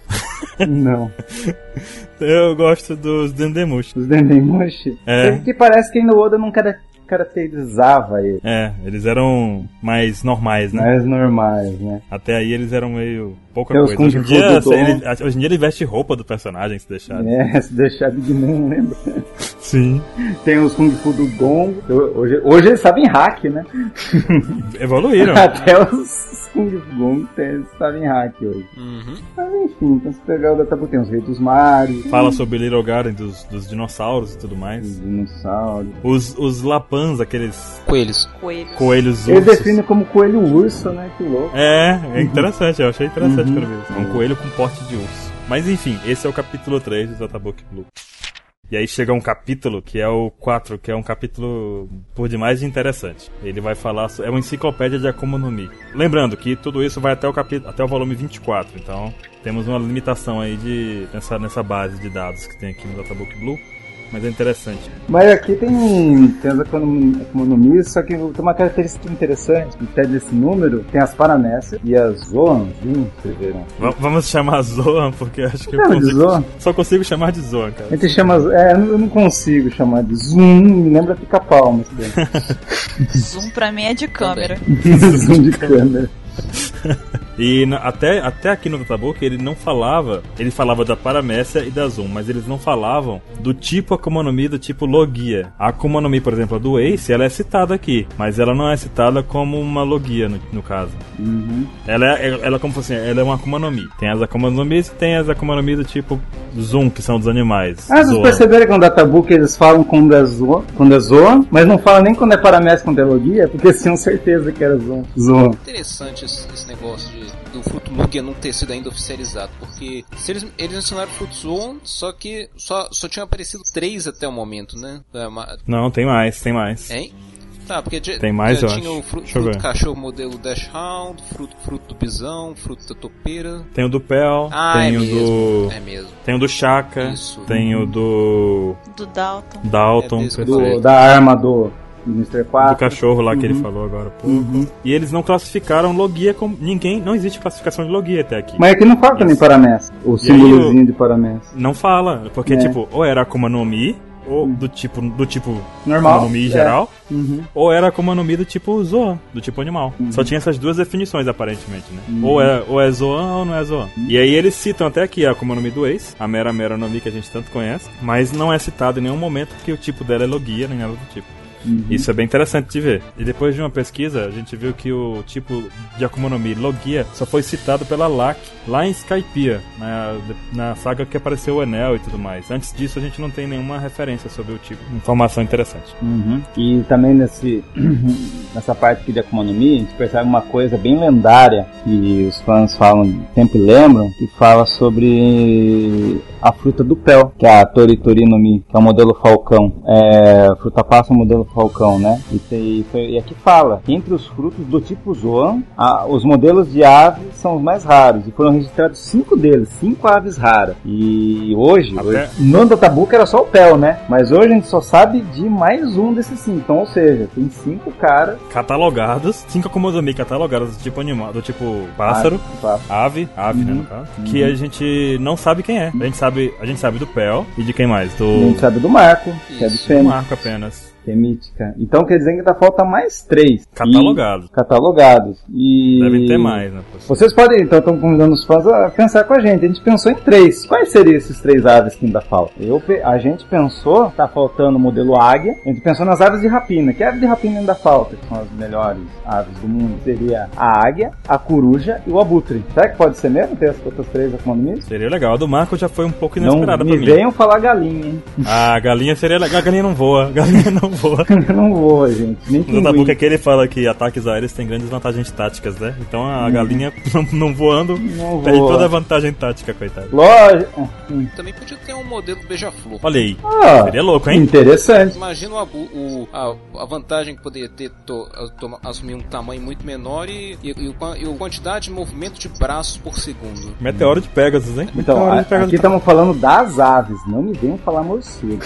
S2: Não.
S3: Eu gosto dos Dendemushi.
S2: Os Dendemushi?
S3: É.
S2: Que parece que ainda o Oda não cara- caracterizava ele.
S3: É, eles eram mais normais, né?
S2: Mais normais, né?
S3: Até aí eles eram meio pouca
S2: Tem os
S3: coisa. Hoje em,
S2: Kung Fu
S3: dia,
S2: do Dom.
S3: ele, hoje em dia ele veste roupa do personagem, se deixar.
S2: É, se deixar de não lembra.
S3: Sim.
S2: Tem os Kung Fu do Gongo. Hoje, hoje eles sabem hack, né?
S3: Evoluíram.
S2: Até os Kung Fu eles sabem hack hoje.
S4: Uhum.
S2: Mas enfim, então se pegar o Databu, tem os Reis dos Mares,
S3: Fala sobre Little Garden dos, dos dinossauros e tudo
S2: os
S3: mais.
S2: dinossauros.
S3: Os, os lapans, aqueles
S4: Coelhos.
S1: Coelhos.
S3: coelhos
S2: Ele
S3: ursos.
S2: define como coelho urso, né? Que louco.
S3: É, é interessante, eu achei interessante
S2: Uhum.
S3: Vi isso. É um coelho com porte de urso. Mas enfim, esse é o capítulo 3 do Databook Blue. E aí chega um capítulo que é o 4, que é um capítulo por demais interessante. Ele vai falar, é uma enciclopédia de Akuma no Mi. Lembrando que tudo isso vai até o capítulo, até o volume 24, então temos uma limitação aí de nessa, nessa base de dados que tem aqui no Databook Blue, mas é interessante.
S2: Mas aqui tem, tem as econom- economias, só que tem uma característica interessante, que até desse número, tem as paramécias e as?
S3: Va- vamos chamar Zoan, porque eu acho que eu
S2: Chama de
S3: consigo,
S2: Zoan?
S3: só consigo chamar de Zoan,
S2: A
S3: cara.
S2: gente chama, é, eu não consigo chamar de zoom, me lembra pica-pau, mas.
S1: Zoom pra mim é de câmera.
S2: zoom de câmera.
S3: E na- até, até aqui no Databook ele não falava, ele falava da Paramécia e da Zoom, mas eles não falavam do tipo Akuma no Mi, do tipo Logia. A Akuma no Mi, por exemplo, a do Ace, ela é citada aqui, mas ela não é citada como uma Logia no, no caso.
S2: Uhum.
S3: Ela é, ela é como fosse, ela é uma Akuma no Mi. Tem as Akuma no Mi e tem as Akuma no Mi do tipo Zoom, que são dos animais.
S2: Ah, vocês
S3: Zoan.
S2: perceberam que no databook eles falam quando é zoa, quando é zoa, mas não falam nem quando é paramécia quando é logia, porque eles tinham certeza que era zoa. zoa.
S4: Interessante esse, esse negócio de, do fruto Lugia não ter sido ainda oficializado, porque se eles, eles mencionaram fruto Zoon, só que só, só tinham aparecido três até o momento, né? É, uma-
S3: Não, tem mais, tem mais.
S4: Hein? Tá, porque
S3: Tem mais,
S4: já
S3: eu
S4: tinha
S3: acho.
S4: o fruto
S3: ver.
S4: cachorro modelo Dash Hound, fruto, fruto do bisão, fruto da topeira.
S3: Tem o do Pel,
S4: Ah,
S3: tem
S4: é
S3: o
S4: mesmo,
S3: do.
S4: é mesmo.
S3: Tem o do Chaka,
S4: Isso.
S3: tem o do
S1: Do Dalton.
S3: Dalton,
S4: É.
S2: Do, da arma do Mr. 4.
S3: do cachorro lá que ele
S2: Uhum.
S3: falou agora pouco. E eles não classificaram Logia como. Ninguém. Não existe classificação de Logia até aqui.
S2: Mas aqui não fala também paramécia, o símbolozinho de paramécia.
S3: Não fala. Porque,
S2: É.
S3: tipo, ou era Akuma no Mi, ou do tipo. Do tipo
S2: Normal,
S3: Akuma no Mi
S2: é.
S3: geral,
S2: Uhum.
S3: ou era Akuma no Mi do tipo Zoan, do tipo animal. Só tinha essas duas definições, aparentemente, né? Ou, é, ou é Zoan ou não é Zoan. E aí eles citam até aqui a Akuma no Mi do Ace, a Mera Mera no Mi que a gente tanto conhece, mas não é citado em nenhum momento que o tipo dela é Logia, nem nada do tipo. Isso é bem interessante de ver. E depois de uma pesquisa, a gente viu que o tipo de Akuma no Mi Logia só foi citado pela LAC lá em Skypiea, na, na saga que apareceu o Enel e tudo mais. Antes disso, a gente não tem nenhuma referência sobre o tipo. Informação interessante.
S2: Uhum. E também nesse, nessa parte aqui de Akuma no Mi, a gente percebe uma coisa bem lendária que os fãs falam, sempre lembram, que fala sobre a fruta do Pel, que é a Tori no Mi, que é o modelo Falcão. É, fruta passa modelo Falcão, né? E, tem, e aqui fala que entre os frutos do tipo Zoan, a, os modelos de aves são os mais raros. E foram registrados cinco deles, cinco aves raras. E hoje, hoje no Databook era só o Pel, né? Mas hoje a gente só sabe de mais um desses cinco. Então, ou seja, tem cinco caras.
S3: Catalogados, cinco Akuma no Mi catalogados do tipo animal, do tipo pássaro.
S2: Ah,
S3: Ave, ave, né,
S2: Uhum.
S3: no caso. Que a gente não sabe quem é. A gente sabe, a gente sabe do Pel e de quem mais?
S2: A
S3: Do,
S2: gente sabe do Marco, que é
S4: Isso,
S3: do
S2: Fênix,
S3: Marco apenas.
S2: Que é mítica. Então quer dizer que ainda falta mais três.
S3: Catalogados.
S2: E- catalogados. E.
S3: Devem ter mais, né?
S2: Vocês podem, então, estão convidando os fãs a pensar com a gente. A gente pensou em três. Quais seriam esses três aves que ainda faltam? Eu, a gente pensou, tá faltando o modelo águia. A gente pensou nas aves de rapina. Que ave de rapina ainda falta? Que são as melhores aves do mundo. Seria a águia, a coruja e o abutre. Será que pode ser mesmo ter essas outras três economias?
S3: Seria legal. A do Marco já foi um pouco
S2: Não
S3: inesperada
S2: me
S3: pra mim.
S2: venham falar galinha, hein?
S3: A galinha seria legal. A galinha não voa. A galinha não voa.
S2: Não vou, gente. Nem
S3: No
S2: pinguim.
S3: aqui ele fala que ataques aéreos têm grandes vantagens táticas, né? Então a galinha não, não voando
S2: Não
S3: perde
S2: voa.
S3: toda a vantagem tática, coitado.
S2: Lógico. Hum.
S4: Também podia ter um modelo beija-flor.
S3: Olha aí.
S2: Ah,
S3: Seria louco, hein?
S2: Interessante.
S4: Imagina o, o- a, a vantagem que poderia ter to- toma- assumir um tamanho muito menor e, e, e, e a quantidade de movimento de braços por segundo.
S3: Meteoro de Pegasus, hein?
S2: Então,
S3: Meteoro
S2: a-
S3: de Pegasus.
S2: aqui estamos falando das aves, não me venham falar morcego.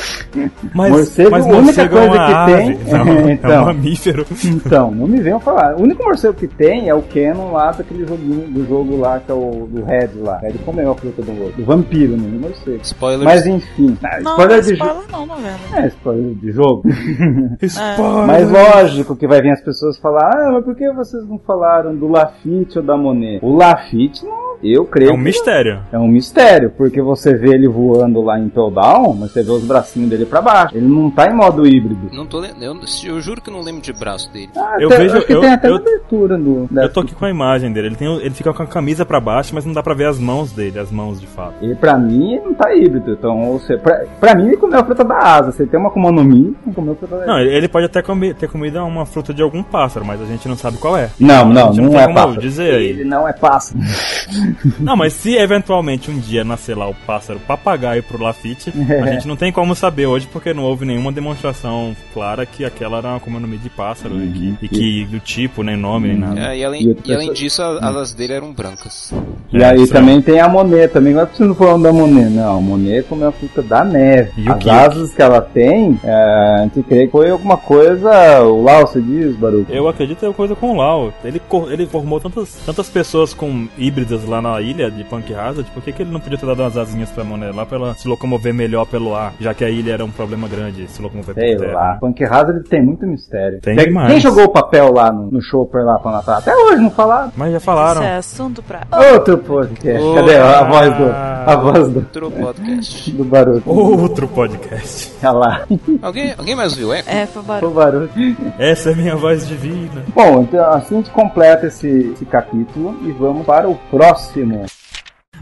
S3: Mas,
S2: morcego,
S3: mas
S2: a única
S3: morcego é
S2: coisa que
S3: ave.
S2: tem-
S3: Não, é um
S2: Então.
S3: mamífero.
S2: Então, não me venham falar. O único morcego que tem é o Canon lá daquele joguinho, do jogo lá, que é o do Red lá. Red comeu a fruta do, do vampiro, né? Do morcego.
S4: Spoilers.
S2: Mas enfim, ah,
S1: Não,
S2: spoiler
S1: não é
S2: de jogo.
S1: spoiler não, não, velho.
S2: É, spoiler de jogo.
S3: Spoiler.
S2: Mas lógico que vai vir as pessoas falar, ah, mas por que vocês não falaram do Lafitte ou da Monet? O Lafitte, não, eu creio
S3: É um
S2: que
S3: mistério.
S2: É um mistério, porque você vê ele voando lá em Down, mas você vê os bracinhos dele pra baixo. Ele não tá em modo híbrido.
S4: Não tô eu, eu juro que não lembro de braço dele.
S2: Ah,
S3: Eu
S2: até-
S3: vejo-
S2: acho que
S3: eu-
S2: tem até
S3: eu-
S2: na abertura do.
S3: Eu tô aqui com a imagem dele. Ele, tem, ele fica com a camisa pra baixo, mas não dá pra ver as mãos dele, as mãos de fato.
S2: E pra mim ele não tá híbrido. Então, ou seja, pra, pra mim ele comeu a fruta da asa. Você tem uma Akuma no Mi, não comeu a fruta da
S3: Não, ele pode até comer, ter comido uma fruta de algum pássaro, mas a gente não sabe qual é.
S2: Não, não, não,
S3: tem
S2: é
S3: como
S2: pássaro.
S3: dizer aí.
S2: Ele não é pássaro.
S3: Não, mas se eventualmente um dia nascer lá o pássaro papagaio pro Lafitte, a gente não tem como saber hoje porque não houve nenhuma demonstração clara que aquela era uma Mi de pássaro e, que, e que do tipo, nem nome, nem nada.
S4: É, e,
S2: E
S4: além, e além disso, as asas dele eram brancas.
S2: E
S3: É,
S2: aí
S3: isso
S2: também tem a Monet também. Agora vocês não falando da Monet. Não, a Monet comeu a fruta da neve.
S3: Yuki,
S2: As asas que ela tem, é, a gente crê que foi alguma coisa. O Lau, você diz, Baruch?
S3: Eu acredito que é coisa com o Lau. Ele, ele formou tantas, tantas pessoas com híbridas lá na ilha de Punk Hazard, por que, que ele não podia ter dado umas asinhas pra Monet lá pra ela se locomover melhor pelo ar, já que a ilha era um problema grande, se locomover
S2: Sei
S3: por terra.
S2: lá. Punk Hazard tem muito mistério.
S3: Tem
S2: Quem-
S3: demais.
S2: Quem jogou o papel lá no, no Chopper lá pra Natal? Até hoje não falaram.
S3: Mas já falaram.
S1: Isso é assunto pra.
S2: Outro podcast. Cadê a voz do. A voz do,
S4: Outro podcast.
S2: do Baruch?
S3: Outro podcast.
S2: Olha lá.
S4: alguém, alguém mais viu Echo?
S1: É, foi
S2: O
S1: barulho.
S3: Essa é minha voz divina.
S2: Bom, então assim a gente completa esse, esse capítulo e vamos para o próximo. próximo.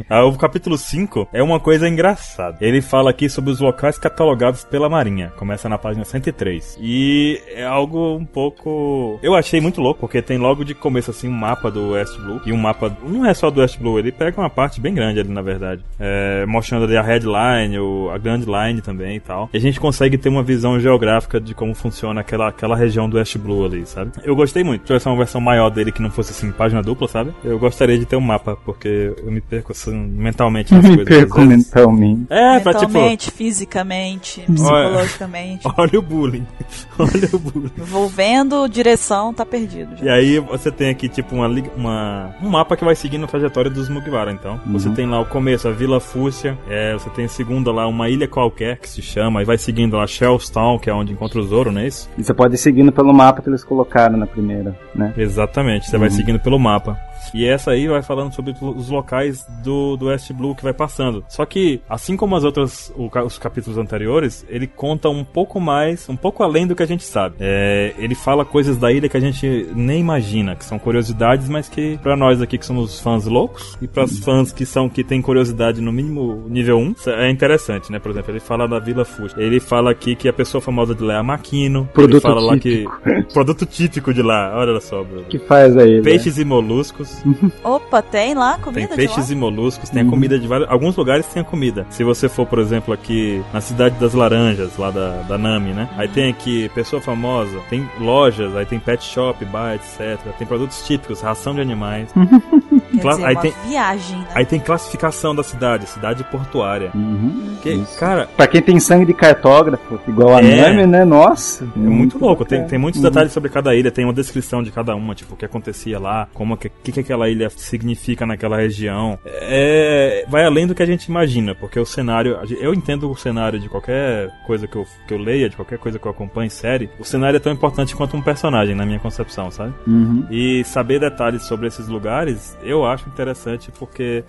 S3: Ah, o capítulo 5 é uma coisa engraçada. Ele fala aqui sobre os locais catalogados pela Marinha. Começa na página 103. E é algo um pouco. Eu achei muito louco, porque tem logo de começo assim um mapa do West Blue. E um mapa. Não é só do West Blue, ele pega uma parte bem grande ali, na verdade. É, mostrando ali a headline, a Grand Line também e tal. E a gente consegue ter uma visão geográfica de como funciona aquela, aquela região do West Blue ali, sabe? Eu gostei muito. Se tivesse uma versão maior dele que não fosse assim, página dupla, sabe? Eu gostaria de ter um mapa, porque eu me perco assim, mentalmente nas
S2: Me
S3: coisas.
S2: perco mentalmente.
S3: É, pra tipo.
S1: Mentalmente, fisicamente, psicologicamente.
S3: Olha o bullying. Olha o bullying.
S1: Vou vendo direção, tá perdido.
S3: E
S1: Já.
S3: aí você tem aqui tipo uma, uma um mapa que vai seguindo a trajetória dos Mugiwara, então. Você tem lá o começo, a Vila Fúcia, é, você tem a segunda lá, uma ilha qualquer que se chama, e vai seguindo lá Shellstown, que é onde encontra o Zoro, não é isso?
S2: E você pode ir seguindo pelo mapa que eles colocaram na primeira, né?
S3: Exatamente, você vai seguindo pelo mapa. E essa aí vai falando sobre os locais do do, do West Blue que vai passando. Só que, assim como as outras, o os capítulos anteriores, ele conta um pouco mais, um pouco além do que a gente sabe. É, ele fala coisas da ilha que a gente nem imagina, que são curiosidades, mas que pra nós aqui que somos fãs loucos e para fãs que são que têm curiosidade no mínimo nível 1, é interessante, né? Por exemplo, ele fala da Vila Fuji. Ele fala aqui que a pessoa famosa de lá é a Maquino.
S2: Produto
S3: ele fala lá
S2: típico.
S3: que produto típico de lá. Olha só, Bruno.
S2: que faz aí?
S3: Peixes e moluscos.
S1: Opa, tem lá
S3: Tem
S1: comida de
S3: peixes
S1: lá?
S3: e moluscos, tem a
S2: Uhum.
S3: comida de vários. Alguns lugares tem a comida. Se você for, por exemplo, aqui na cidade das laranjas, lá da, da Nami, né? Aí tem aqui pessoa famosa, tem lojas, aí tem pet shop, bar, etc. Tem produtos típicos, ração de animais. Cla-
S1: dizer,
S3: aí
S1: uma
S3: tem-
S1: viagem, né?
S3: Aí tem classificação da cidade, cidade portuária.
S2: Uhum.
S3: Que,
S2: Isso.
S3: cara,
S2: Pra quem tem sangue de cartógrafo, igual a
S3: É.
S2: Nami, né? Nossa.
S3: É muito louco, tem, tem muitos
S2: Uhum.
S3: detalhes sobre cada ilha, tem uma descrição de cada uma, tipo, o que acontecia lá, como que, que, que aquela ilha significa naquela região. É, vai além do que a gente imagina, porque o cenário, eu entendo o cenário de qualquer coisa que eu, que eu leia, de qualquer coisa que eu acompanhe em série, o cenário é tão importante quanto um personagem, na minha concepção, sabe?
S2: Uhum.
S3: E saber detalhes sobre esses lugares, eu acho interessante porque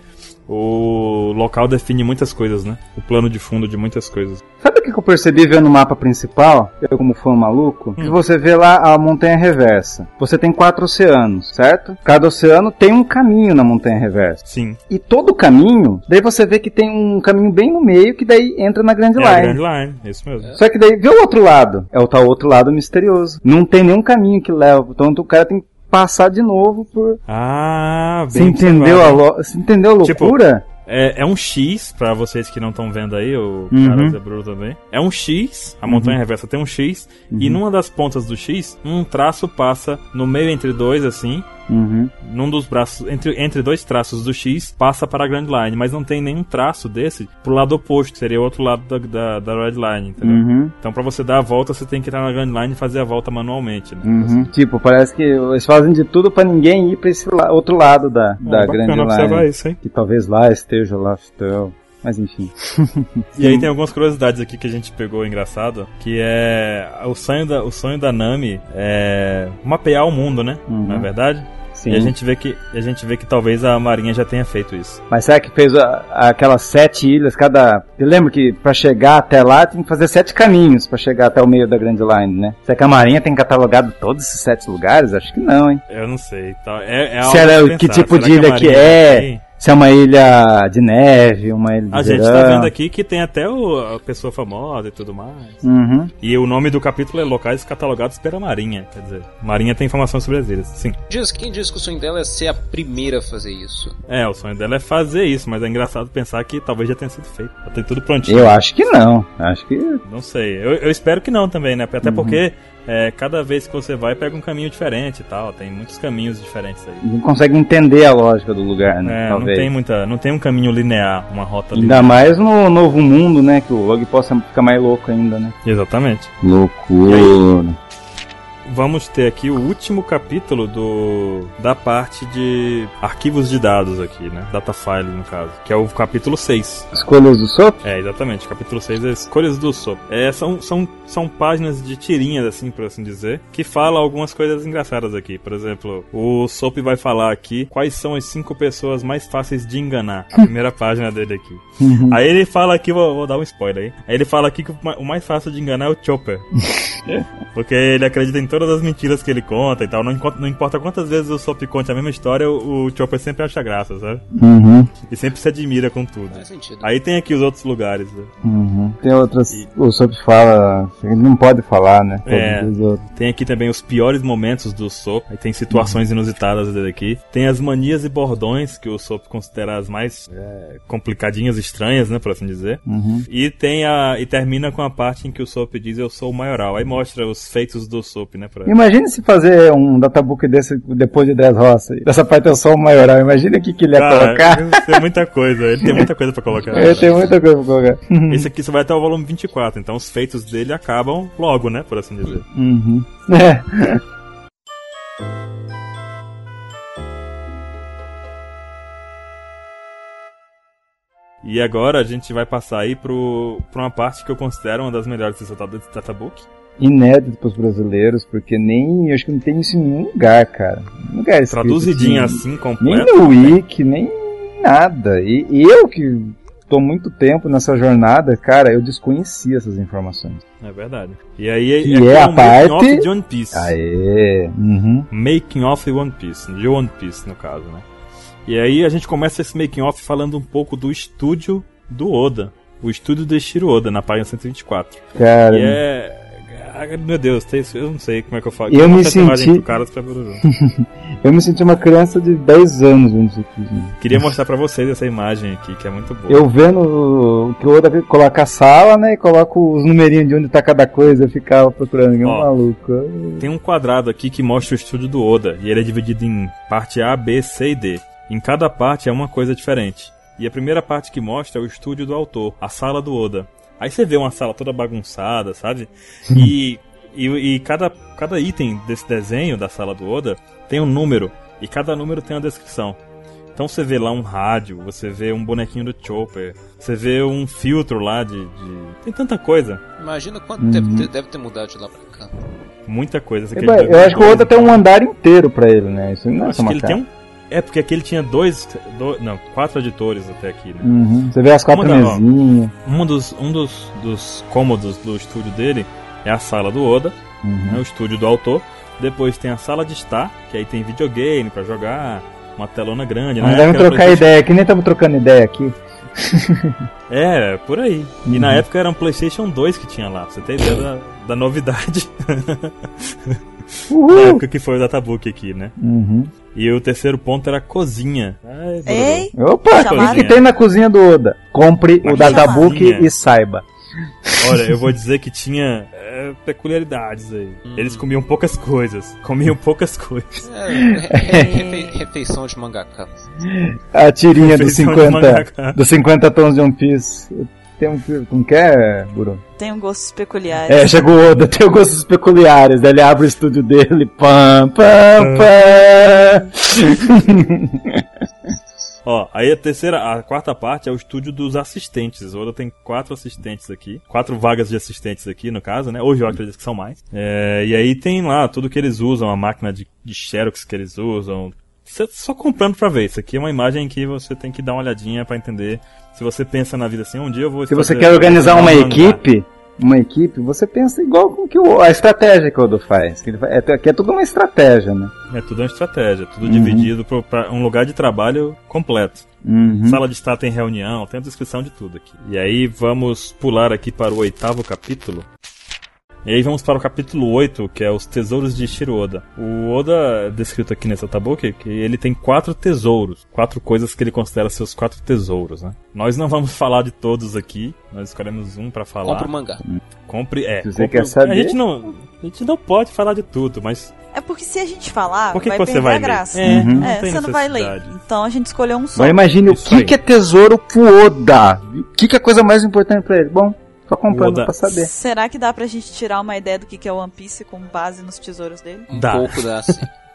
S3: o local define muitas coisas, né? O plano de fundo de muitas coisas.
S2: Sabe o que eu percebi vendo o mapa principal? Eu, como fã maluco, que você vê lá a montanha reversa. Você tem quatro oceanos, certo? Cada oceano tem um caminho na montanha reversa.
S3: Sim.
S2: E todo caminho, daí você vê que tem um caminho bem no meio que daí entra na Grand
S3: É
S2: Line.
S3: Grand Line, é isso mesmo.
S2: Só que daí vê o outro lado. É o tal outro lado misterioso. Não tem nenhum caminho que leva. Então o cara tem que passar de novo por.
S3: Ah, bem
S2: Você entendeu a, lo... Você entendeu a
S3: Tipo,
S2: loucura?
S3: É, é um X, pra vocês que não estão vendo aí, o
S2: Uhum.
S3: cara Zebru também. É um X, a montanha reversa tem um X, e numa das pontas do X, um traço passa no meio entre dois, assim,
S2: Uhum.
S3: num dos braços, entre, entre dois traços do X, passa para a Grand Line, mas não tem nenhum traço desse pro lado oposto, que seria o outro lado da, da, da Red Line, entendeu?
S2: Uhum.
S3: Então pra você dar a volta, você tem que entrar na Grand Line e fazer a volta manualmente, né?
S2: Uhum. Tipo, parece que eles fazem de tudo pra ninguém ir pra esse la- outro lado da, da
S3: É,
S2: Grand
S3: bacana observar
S2: Line.
S3: isso?
S2: Que talvez lá esteja o Laftel. Mas enfim.
S3: E aí tem algumas curiosidades aqui que a gente pegou engraçado, que é o sonho da, o sonho da Nami é mapear o mundo, né?
S2: Uhum.
S3: Não é verdade?
S2: Sim.
S3: E a gente vê que a gente vê que talvez a Marinha já tenha feito isso.
S2: Mas será que fez a- aquelas sete ilhas, cada. Eu lembro que pra chegar até lá tem que fazer sete caminhos pra chegar até o meio da Grand Line, né? Será que a Marinha tem catalogado todos esses sete lugares? Acho que não, hein?
S3: Eu não sei. Tá? É, é
S2: Se
S3: algo
S2: era-
S3: a se
S2: que
S3: pensar.
S2: tipo
S3: Será
S2: de ilha que
S3: Marinha
S2: é?
S3: tem?
S2: Se é uma ilha de neve, uma ilha de
S3: A gente
S2: verão.
S3: tá vendo aqui que tem até o, a pessoa famosa e tudo mais.
S2: Uhum.
S3: E o nome do capítulo é Locais Catalogados pela Marinha. Quer dizer, Marinha tem informação sobre as ilhas. Sim.
S4: Diz, quem diz que o sonho dela é ser a primeira a fazer isso?
S3: É, o sonho dela é fazer isso, mas é engraçado pensar que talvez já tenha sido feito. Já tem tudo prontinho.
S2: Eu acho que não. Acho que.
S3: Não sei. Eu, eu espero que não também, né?
S2: Uhum.
S3: Até porque é, cada vez que você vai, pega um caminho diferente e tal. Tem muitos caminhos diferentes aí.
S2: Não consegue entender a lógica do lugar, né?
S3: É, não
S2: Talvez.
S3: tem muita. Não tem um caminho linear, uma rota
S2: Ainda
S3: linear.
S2: mais no novo mundo, né? Que o Log possa ficar mais louco ainda, né?
S3: Exatamente.
S2: Loucura.
S3: Vamos ter aqui o último capítulo do da parte de arquivos de dados aqui, né? Data file, no caso. Que é o capítulo 6.
S2: Escolhas do Sop?
S3: É, exatamente. Capítulo 6 é Escolhas do Sop. É, são, são, são páginas de tirinhas, assim, por assim dizer, que falam algumas coisas engraçadas aqui. Por exemplo, o Sop vai falar aqui quais são as cinco pessoas mais fáceis de enganar. A primeira página dele aqui. Aí ele fala aqui, vou, vou dar um spoiler aí. Aí ele fala aqui que o ma- o mais fácil de enganar é o Chopper. Porque ele acredita em todas as mentiras que ele conta e tal. Não, não importa quantas vezes o Sop conte a mesma história, o, o Chopper sempre acha graça, sabe?
S2: Uhum.
S3: E sempre se admira com tudo.
S4: Faz sentido.
S3: Aí tem aqui os outros lugares. né?
S2: Uhum. Tem outras. O Sop fala. Ele não pode falar, né?
S3: É. Tem aqui também os piores momentos do Sop. Aí tem situações inusitadas dele aqui. Tem as manias e bordões que o Sop considera as mais é, complicadinhas, estranhas, né, por assim dizer.
S2: Uhum.
S3: E tem a e termina com a parte em que o Sop diz eu sou o maioral. Aí mostra os feitos do Sop, né, pra...
S2: Imagine se fazer um databook desse depois de Dress Roça. Dessa parte eu sou o maioral. Imagina o que, que ele ia colocar.
S3: Tem muita coisa. Ele tem muita coisa pra colocar.
S2: Eu tenho muita coisa pra colocar.
S3: Esse aqui só vai até o volume 24, então os feitos dele acabam logo, né, por assim dizer.
S2: Uhum. É.
S3: E agora a gente vai passar aí pro, pra uma parte que eu considero uma das melhores desse databook.
S2: Inédito pros brasileiros, porque nem. Acho que não tem isso em nenhum lugar, cara. Nenhum lugar escrito
S3: Traduzidinho
S2: assim.
S3: assim,
S2: Nem
S3: completo.
S2: no Wiki, nem. nada. E, e eu que tô muito tempo nessa jornada, cara, eu desconhecia essas informações.
S3: É verdade. E aí
S2: Que
S3: aqui
S2: é a
S3: um making
S2: parte-
S3: off de One Piece.
S2: Aê! Uhum.
S3: Making off One Piece, de One Piece no caso, né? E aí a gente começa esse making off falando um pouco do estúdio do Oda, o estúdio do Shiro Oda na página 124.
S2: Cara,
S3: E é meu Deus, eu não sei como é que eu falo.
S2: Eu me
S3: mostrar essa imagem
S2: senti-
S3: pro cara pra Bururu.
S2: eu me senti uma criança de 10 anos vendo isso aqui. gente.
S3: Queria mostrar pra vocês essa imagem aqui, que é muito boa.
S2: Eu vendo que o Oda coloca a sala, né? E coloca os numerinhos de onde tá cada coisa, eu ficava procurando, que
S3: Ó.
S2: maluco.
S3: Tem um quadrado aqui que mostra o estúdio do Oda, e ele é dividido em parte A, B, C e D. Em cada parte é uma coisa diferente. E a primeira parte que mostra é o estúdio do autor, a sala do Oda. Aí você vê uma sala toda bagunçada, sabe? E, e, e cada, cada item desse desenho da sala do Oda tem um número, e cada número tem uma descrição. Então você vê lá um rádio, você vê um bonequinho do Chopper, você vê um filtro lá de. de- Tem tanta coisa,
S4: Imagina quanto
S2: Uhum.
S4: deve, ter, deve ter mudado de lá pra cá.
S3: muita coisa.
S2: Eu, acho que o Oda
S3: 2002,
S2: tem um andar inteiro pra ele, né? Isso não é
S3: Acho que
S2: uma
S3: ele
S2: casa.
S3: tem um. É, porque aqui ele tinha dois. do- não, quatro editores até aqui, né?
S2: Uhum. Você vê as quatro mesinhas.
S3: Um dos, um dos, dos cômodos do estúdio dele é a sala do Oda,
S2: Uhum.
S3: né, o estúdio do autor. Depois tem a sala de estar, que aí tem videogame pra jogar, uma telona grande, né?
S2: devem trocar
S3: PlayStation-
S2: ideia, que nem estamos trocando ideia aqui.
S3: É, por aí. E
S2: Uhum.
S3: na época era um PlayStation 2 que tinha lá, pra você ter ideia da, da novidade. na
S2: Uhul!
S3: época que foi o databook aqui, né?
S2: Uhum.
S3: E o terceiro ponto era a cozinha. Ai.
S1: Ei,
S2: Opa, o que, que tem na cozinha do Oda? Compre o
S3: Uma
S2: databook
S3: cozinha.
S2: e saiba.
S3: Olha, eu vou dizer que tinha é, peculiaridades aí. Eles comiam poucas coisas. Comiam poucas coisas.
S4: É, re- refe- refeição de mangaka.
S2: A tirinha dos
S3: Refeição de
S2: 50,
S3: mangaka.
S2: dos 50 tons de One Piece. Tem um, como que é, Buru?
S1: tem um gostos peculiares.
S2: É, chegou o Oda, tem gostos peculiares. Daí ele abre o estúdio dele, pam, pam, pam.
S3: Ó, aí a terceira, a quarta parte é o estúdio dos assistentes. O Oda tem quatro assistentes aqui. Quatro vagas de assistentes aqui, no caso, né? Hoje eu acredito que são mais. É, e aí tem lá tudo que eles usam, a máquina de, de Xerox que eles usam. Você só comprando pra ver. Isso aqui é uma imagem que você tem que dar uma olhadinha pra entender. Se você pensa na vida assim, um dia eu vou
S2: Se você quer organizar uma
S3: um mangá.
S2: equipe, uma equipe, você pensa igual com que o, a estratégia que o Oda faz. Que ele é, que é tudo uma estratégia, né?
S3: É tudo uma estratégia, tudo
S2: Uhum.
S3: dividido pra um lugar de trabalho completo.
S2: Uhum.
S3: Sala de estar tem reunião, tem a descrição de tudo aqui. E aí vamos pular aqui para o oitavo capítulo. E aí vamos para o capítulo 8, que é os tesouros de Shiro Oda. O Oda, é descrito aqui nessa tabuque, que ele tem quatro tesouros. Quatro coisas que ele considera seus quatro tesouros, né? Nós não vamos falar de todos aqui, nós escolhemos um para falar.
S4: Compra o mangá.
S3: Compre, é.
S2: Se você
S3: compre-
S2: quer saber.
S3: A gente, não, a gente não pode falar de tudo, mas
S1: É porque se a gente falar,
S3: por que,
S1: vai
S3: que você
S1: perder
S3: vai
S1: a
S3: ler?
S1: graça.
S3: É,
S2: Uhum.
S3: não
S1: É, você não vai ler. Então a gente escolheu um só.
S2: Agora imagine
S3: Isso
S2: o que,
S3: aí.
S2: que é tesouro pro Oda. O que, que é a coisa mais importante pra ele? Bom, só comprando
S3: Oda.
S2: pra saber.
S1: Será que dá pra gente tirar uma ideia do que é One Piece com base nos tesouros dele?
S4: Um
S3: Dá.
S4: pouco dá assim.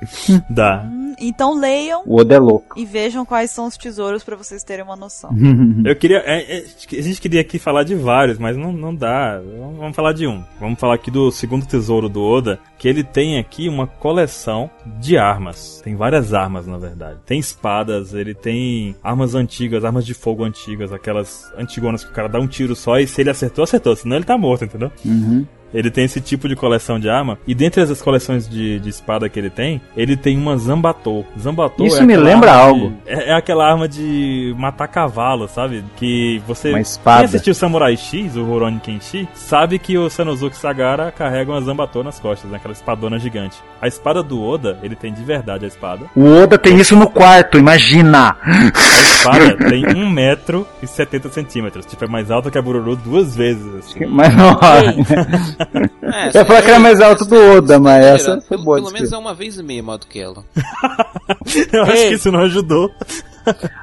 S3: Dá.
S1: Hum, então leiam
S2: O Oda é louco.
S1: e vejam quais são os tesouros pra vocês terem uma noção.
S3: Eu queria. é, é, a gente queria aqui falar de vários, mas não, não dá. Vamos vamos falar de um. Vamos falar aqui do segundo tesouro do Oda, que ele tem aqui uma coleção de armas. Tem várias armas, na verdade. Tem espadas, ele tem armas antigas, armas de fogo antigas, aquelas antigonas que o cara dá um tiro só e se ele acertou, acertou. Senão ele tá morto, entendeu?
S2: Uhum.
S3: Ele tem esse tipo de coleção de arma. E dentre as coleções de, de espada que ele tem, ele tem uma Zambatou. Zambatou
S2: Isso
S3: é
S2: me lembra algo.
S3: de- é, é aquela arma de matar cavalo, sabe? Que você.
S2: Uma espada.
S3: Quem assistiu Samurai X, o Rurouni Kenshi, sabe que o Sanosuke Sagara carrega uma Zambatou nas costas, né? aquela espadona gigante. A espada do Oda, ele tem de verdade a espada.
S2: O Oda tem isso no quarto, imagina!
S3: A espada tem 1 metro e 70 centímetros. Tipo, é mais alta que a Bururu duas vezes. Assim.
S2: Mas não.
S4: É,
S2: Eu ia falar que era mais alto do Oda, mas essa
S4: Pelo-
S2: foi boa.
S4: Pelo menos é uma vez e meia maior do que ela.
S3: Eu acho que isso não ajudou.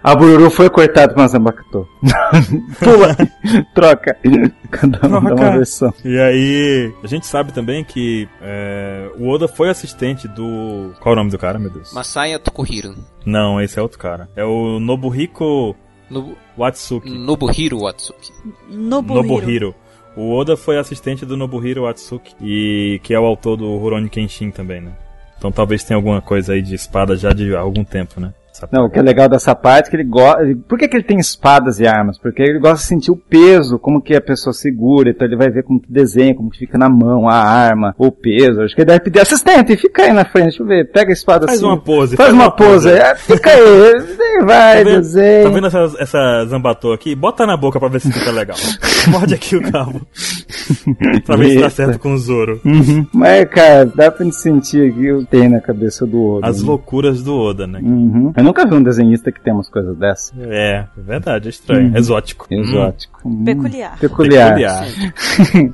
S2: A Bururu foi cortada com a Zambakuto. Pula! Troca! Cada um dá uma versão.
S3: E aí, a gente sabe também que é, o Oda foi assistente do. Qual é o nome do cara, meu Deus?
S4: Masaya Tokuhiro.
S3: Não, esse é outro cara. É o Nobuhiko
S4: Nobu-
S3: Watsuki.
S4: Nobuhiro Watsuki.
S1: Nobuhiro.
S3: Nobuhiro. O Oda foi assistente do Nobuhiro Watsuki, e que é o autor do Rurouni Kenshin também, né? Então talvez tenha alguma coisa aí de espada já de algum tempo, né?
S2: Não, o que é legal dessa parte é que ele gosta. Por que, que ele tem espadas e armas? Porque ele gosta de sentir o peso, como que a pessoa segura, então ele vai ver como que desenha, como que fica na mão, a arma, o peso. Acho que ele deve pedir assistente, fica aí na frente, deixa eu ver, pega a espada
S3: Faz
S2: assim.
S3: uma pose.
S2: Faz uma pose, é, fica aí, vai,
S3: Tá vendo,
S2: desenha.
S3: tá vendo essa, essa zambatô aqui? Bota na boca pra ver se fica legal. Morde aqui o cabo. pra ver se
S2: Eita.
S3: certo com o Zoro.
S2: Uhum. Mas, cara, dá pra gente sentir que eu tenho na cabeça do Oda.
S3: As
S2: né?
S3: loucuras do Oda, né?
S2: Uhum. Eu nunca vi um desenhista que tem umas coisas dessas.
S3: É, é verdade, é estranho.
S2: Uhum.
S3: Exótico.
S2: Exótico. Hum.
S1: Peculiar.
S2: Peculiar.
S3: Peculiar.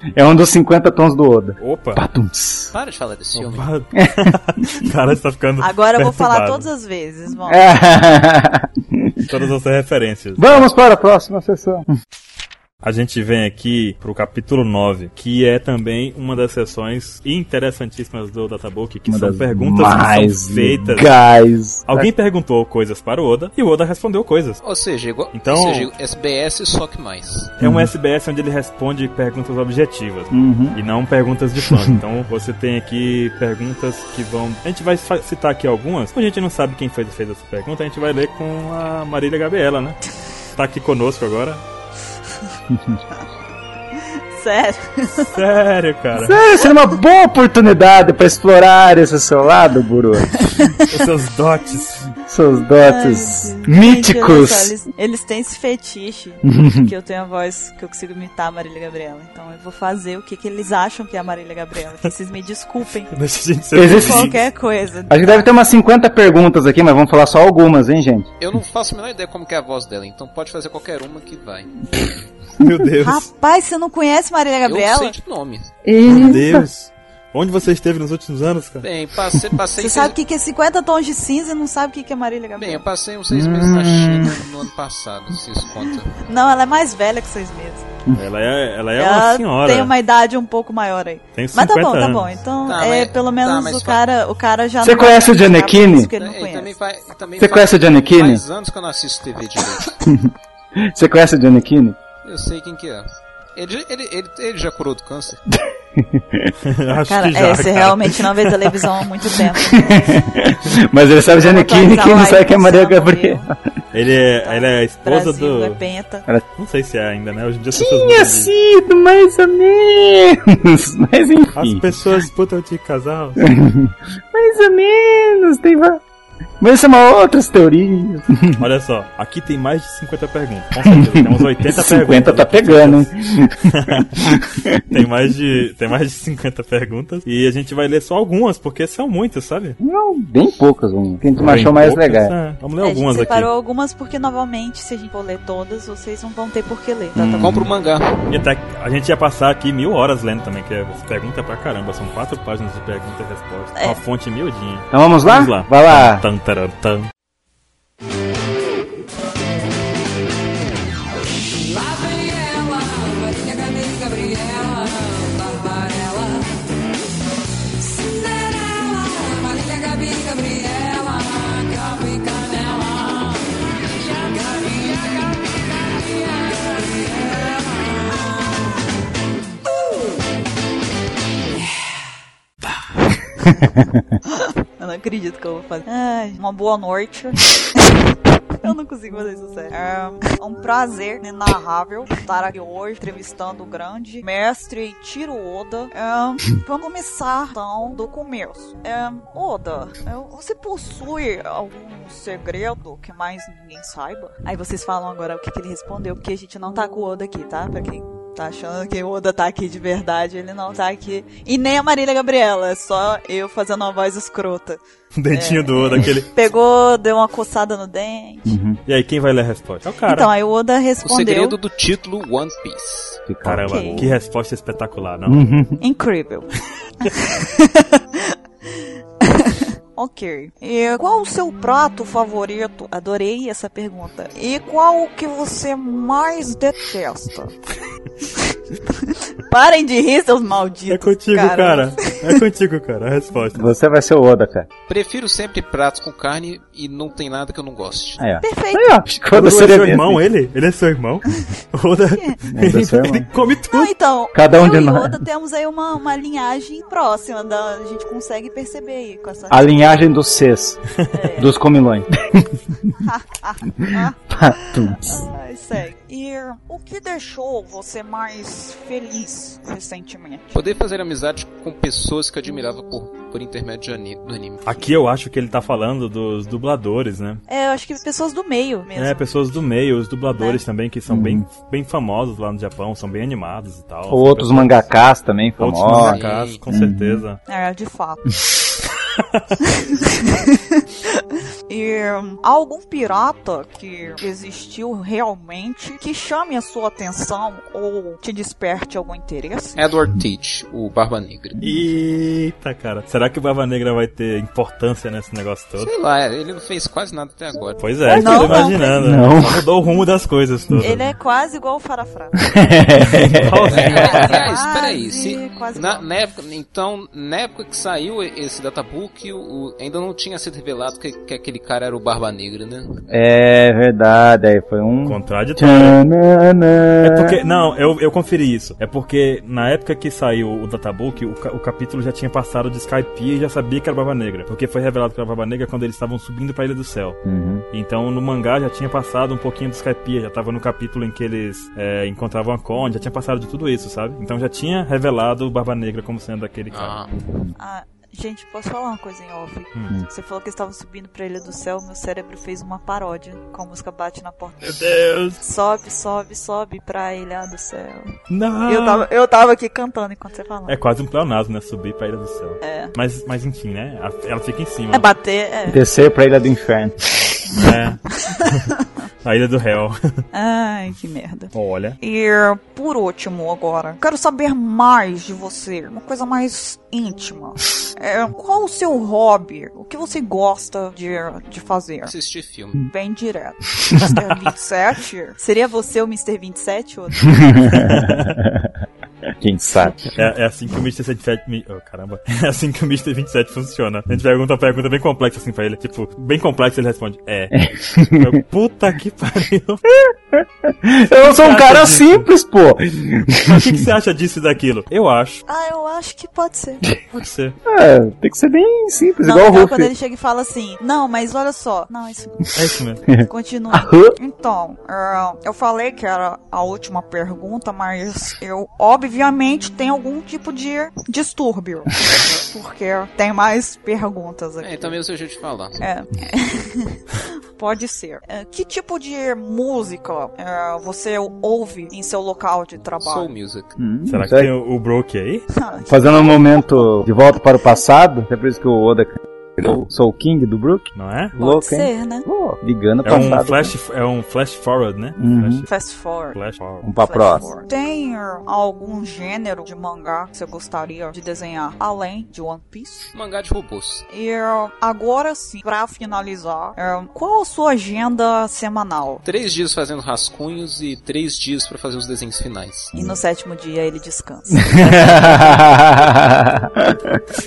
S2: é um dos 50 tons do Oda.
S3: Opa.
S2: Patums.
S4: Para de falar desse filme.
S3: Cara, você tá ficando.
S1: Agora eu vou falar todas as vezes, vamos.
S3: Todas as referências.
S2: Vamos para a próxima sessão.
S3: A gente vem aqui pro capítulo 9, que é também uma das sessões interessantíssimas do Databook, que
S2: Uma
S3: são perguntas que
S2: mais
S3: são feitas.
S2: legais.
S3: Alguém perguntou coisas para o Oda e o Oda respondeu coisas.
S4: Ou seja, igual,
S3: Então-
S4: ou seja, SBS só que mais.
S3: É um SBS onde ele responde perguntas objetivas.
S2: Uhum.
S3: E não perguntas de fãs. Então você tem aqui perguntas que vão. A gente vai citar aqui algumas. Como a gente não sabe quem foi que fez essa pergunta, a gente vai ler com a Marília Gabriela, né? Tá aqui conosco agora.
S1: Sério.
S3: Sério, cara.
S2: Sério, seria uma boa oportunidade para explorar esse seu lado, Buru.
S3: Os seus dotes.
S2: Seus
S1: Ai,
S2: dotes
S1: Gente, olha
S2: míticos.
S1: só, eles, eles têm esse fetiche que eu tenho a voz que eu consigo imitar a Marília Gabriela. Então eu vou fazer o que, que eles acham que é a Marília Gabriela. Que vocês me desculpem.
S3: Deixa a gente ser
S2: Existe-.
S1: Qualquer coisa.
S2: A gente deve ter umas 50 perguntas aqui, mas vamos falar só algumas, hein, gente?
S4: Eu não faço a menor ideia como que é a voz dela, então pode fazer qualquer uma que vai.
S3: Meu Deus.
S1: Rapaz, você não conhece Marília
S4: Eu
S1: Gabriela?
S4: sei de nome.
S3: Meu Deus. Onde você esteve nos últimos anos, cara?
S4: Bem, passei, passei
S1: Você
S4: seis-
S1: sabe o que, que é 50 tons de cinza e não sabe o que, que é Marília
S4: Bem,
S1: Gabriela?
S4: eu passei uns seis meses na China no ano passado, se isso conta.
S1: Não, ela é mais velha que seis meses.
S3: Ela é, ela é
S1: ela
S3: uma senhora.
S1: tem uma idade um pouco maior aí.
S3: Tem
S1: Mas tá
S3: 50
S1: bom, tá
S3: anos.
S1: bom. Então,
S4: Tá,
S1: é,
S4: mas-
S1: pelo
S4: tá,
S1: menos
S4: mas
S1: o cara, o cara já
S2: Você
S1: não
S2: conhece o Gianecchini?
S1: por isso que ele não
S4: É,
S2: Você conhece o Gianecchini?
S4: Faz anos que eu não assisto TV direito.
S2: Você conhece o Giannichini?
S4: Eu sei quem que é. Ele, ele, ele, ele já curou do câncer.
S3: Acho
S1: Cara,
S3: que já,
S1: é, você
S3: cara.
S1: realmente não vê televisão há muito tempo.
S2: Mas ele sabe Giannichini, quem não sabe que é Maria Gabriela.
S3: Ele é, ele é a esposa
S1: Brasil é
S3: do.
S1: penta.
S3: Não sei se é ainda, né? Hoje em dia as pessoas.
S2: Tinha sido, mais ou menos. Mas
S3: As
S2: enfim.
S3: pessoas disputam de casal.
S2: Mais ou menos. Tem Mas isso é uma outras teorias.
S3: Olha só, aqui tem mais de 50 perguntas. Com certeza, tem uns 80
S2: 50
S3: perguntas.
S2: tá
S3: aqui.
S2: pegando, hein?
S3: Tem mais, de, tem mais de 50 perguntas. E a gente vai ler só algumas, porque são muitas, sabe?
S2: Não, bem poucas, um. Quem tu achou mais
S3: poucas,
S2: legal.
S3: é. Vamos ler
S1: É, a gente
S3: algumas aqui.
S1: separou algumas porque, novamente, se a gente for ler todas, vocês não vão ter por que ler. Tá, tá bom?
S4: Compra o mangá.
S3: E até a gente ia passar aqui mil horas lendo também, que é pergunta pra caramba. São quatro páginas de pergunta e resposta.
S1: É.
S3: Uma fonte miudinha.
S2: Então vamos lá?
S3: Vamos lá.
S2: Vai lá.
S3: Tan, taran, tan.
S6: Lá
S1: Eu não acredito que eu vou fazer. Ai, uma boa noite. Eu não consigo fazer isso sério. É um prazer inenarrável estar aqui hoje entrevistando o grande mestre Tiro Oda. É, vamos começar então do começo. É, Oda, é, você possui algum segredo que mais ninguém saiba? Aí vocês falam agora o que, que ele respondeu, porque a gente não tá com o Oda aqui, tá? Pra quem tá achando que o Oda tá aqui de verdade, ele não tá aqui. E nem a Marília Gabriela, é só eu fazendo uma voz escrota.
S3: O dentinho
S1: É.
S3: do Oda, aquele.
S1: Pegou, deu uma coçada no dente.
S3: E aí, quem vai ler a resposta? É o cara.
S1: Então, aí o Oda
S4: O
S1: respondeu.
S4: segredo do título One Piece.
S3: Caramba,
S1: Ok.
S3: que resposta espetacular, não?
S1: Incrível. ok. E qual o seu prato favorito? Adorei essa pergunta. E qual o que você mais detesta? Parem de rir, seus malditos.
S3: É contigo, cara. É contigo, cara, a resposta.
S2: Você vai ser o Oda, cara.
S4: Prefiro sempre pratos com carne e não tem nada que eu não goste.
S2: Aí, ó.
S1: Perfeito.
S2: Aí, ó.
S3: Oda é seu irmão, ele? Ele é seu irmão? Oda,
S2: Oda é seu irmão.
S3: ele come tudo.
S1: Não, então,
S2: Cada um
S1: eu
S2: de
S1: e
S2: nós.
S1: Oda temos aí uma, uma linhagem próxima, da, a gente consegue perceber aí com essa...
S2: A linhagem dos Cs.
S1: É.
S2: Dos comilões. Patuns.
S1: ai, segue. E o que deixou você mais feliz recentemente?
S4: Poder fazer amizade com pessoas que eu admirava por, por intermédio do anime.
S3: Aqui eu acho que ele tá falando dos dubladores, né?
S1: É, eu acho que pessoas do meio mesmo.
S3: É, pessoas do meio, os dubladores também, que são bem,
S2: Uhum.
S3: bem famosos lá no Japão, são bem animados e tal.
S2: Ou outros
S3: pessoas-
S2: mangakás também,
S3: Outros
S2: famosos.
S3: mangakás, com
S2: Uhum.
S3: certeza.
S1: É, de fato. e hum, há algum pirata que existiu realmente que chame a sua atenção ou te desperte algum interesse?
S4: Edward Teach, o Barba Negra.
S3: Eita, cara. Será que o Barba Negra vai ter importância nesse negócio todo?
S4: Sei lá, ele não fez quase nada até agora.
S3: Pois é,
S1: Não,
S3: tô
S1: não.
S3: imaginando. né?
S2: Não.
S3: Só mudou o rumo das coisas todas.
S1: Ele é quase igual o Farafra.
S4: Aliás,
S1: Quase,
S4: peraí, se,
S1: quase
S4: na, na época, então, na época que saiu esse databook, o, o- ainda não tinha sido revelado que, que aquele cara era o Barba Negra, né?
S2: É verdade, aí foi um.
S3: Contraditório. É porque, não, eu, eu conferi isso. É porque na época que saiu o Databook, o, o capítulo já tinha passado de Skype e já sabia que era Barba Negra. Porque foi revelado que era Barba Negra quando eles estavam subindo pra Ilha do Céu.
S2: Uhum.
S3: Então no mangá já tinha passado um pouquinho do Skype, já tava no capítulo em que eles é, encontravam a Conde, já tinha passado de tudo isso, sabe? Então já tinha revelado o Barba Negra como sendo aquele cara.
S4: Ah,
S1: Ah, gente, posso falar uma coisa em off?
S3: Hum.
S1: Você falou que eles estavam subindo pra Ilha do Céu, meu cérebro fez uma paródia com a música Bate na Porta.
S3: Meu Deus!
S1: Sobe, sobe, sobe pra Ilha do Céu.
S3: Não!
S1: Eu, tava, eu tava aqui cantando enquanto você falava.
S3: É quase um pleonasmo, né? Subir pra Ilha do Céu.
S1: É.
S3: Mas, mas enfim, né? Ela fica em cima.
S1: É bater, é.
S2: Descer pra Ilha do Inferno.
S3: É. A Ilha do Réu.
S1: Ai, que merda.
S3: Olha.
S1: E por último, agora, quero saber mais de você, uma coisa mais íntima. É, qual o seu hobby? O que você gosta de, de fazer?
S4: assistir filme.
S1: Bem direto. Mr. 27? Seria você o Mr. 27? Ou...
S2: Quem sabe?
S3: É, é assim que o Mr. 27. me- Oh, caramba. É assim que o Mr. 27 funciona. A gente pergunta uma pergunta bem complexa assim pra ele. Tipo, bem complexa ele responde: É. Eu, Puta que pariu.
S2: Eu sou um cara
S3: disso?
S2: simples, pô.
S3: O que, que você acha disso e daquilo? Eu acho.
S1: Ah, eu acho que pode ser.
S3: Pode ser.
S2: É, tem que ser bem simples,
S1: Não,
S2: igual o Ruff.
S1: quando ele chega e fala assim, não, mas olha só. Não, isso
S3: É isso mesmo.
S1: continua. Então, é, eu falei que era a última pergunta, mas eu obviamente tenho algum tipo de distúrbio. Porque tem mais perguntas aqui.
S4: É, então mesmo seu jeito de falar.
S1: É. Pode ser. É, que tipo de música é, você ouve em seu local de
S4: Soul
S1: trabalho?
S4: Music.
S2: Hum,
S3: Será que tem o, o Broke aí?
S2: Fazendo um momento de volta para o passado, é por isso que o Oda criou o King do Brook.
S3: Não é?
S1: Pode
S2: Louco, hein?
S1: ser, né?
S2: Pô, ligando
S3: É um
S2: passado.
S3: flash, é um flash forward, né?
S2: Uhum.
S3: Flash,
S1: Fast forward.
S3: flash forward.
S2: Vamos pra próxima.
S1: forward. Tem algum gênero de mangá que você gostaria de desenhar além de One Piece?
S4: Mangá de robôs.
S1: E uh, agora sim, pra finalizar, uh, qual a sua agenda semanal?
S4: Três dias fazendo rascunhos e três dias pra fazer os desenhos finais.
S1: E no sétimo dia ele descansa.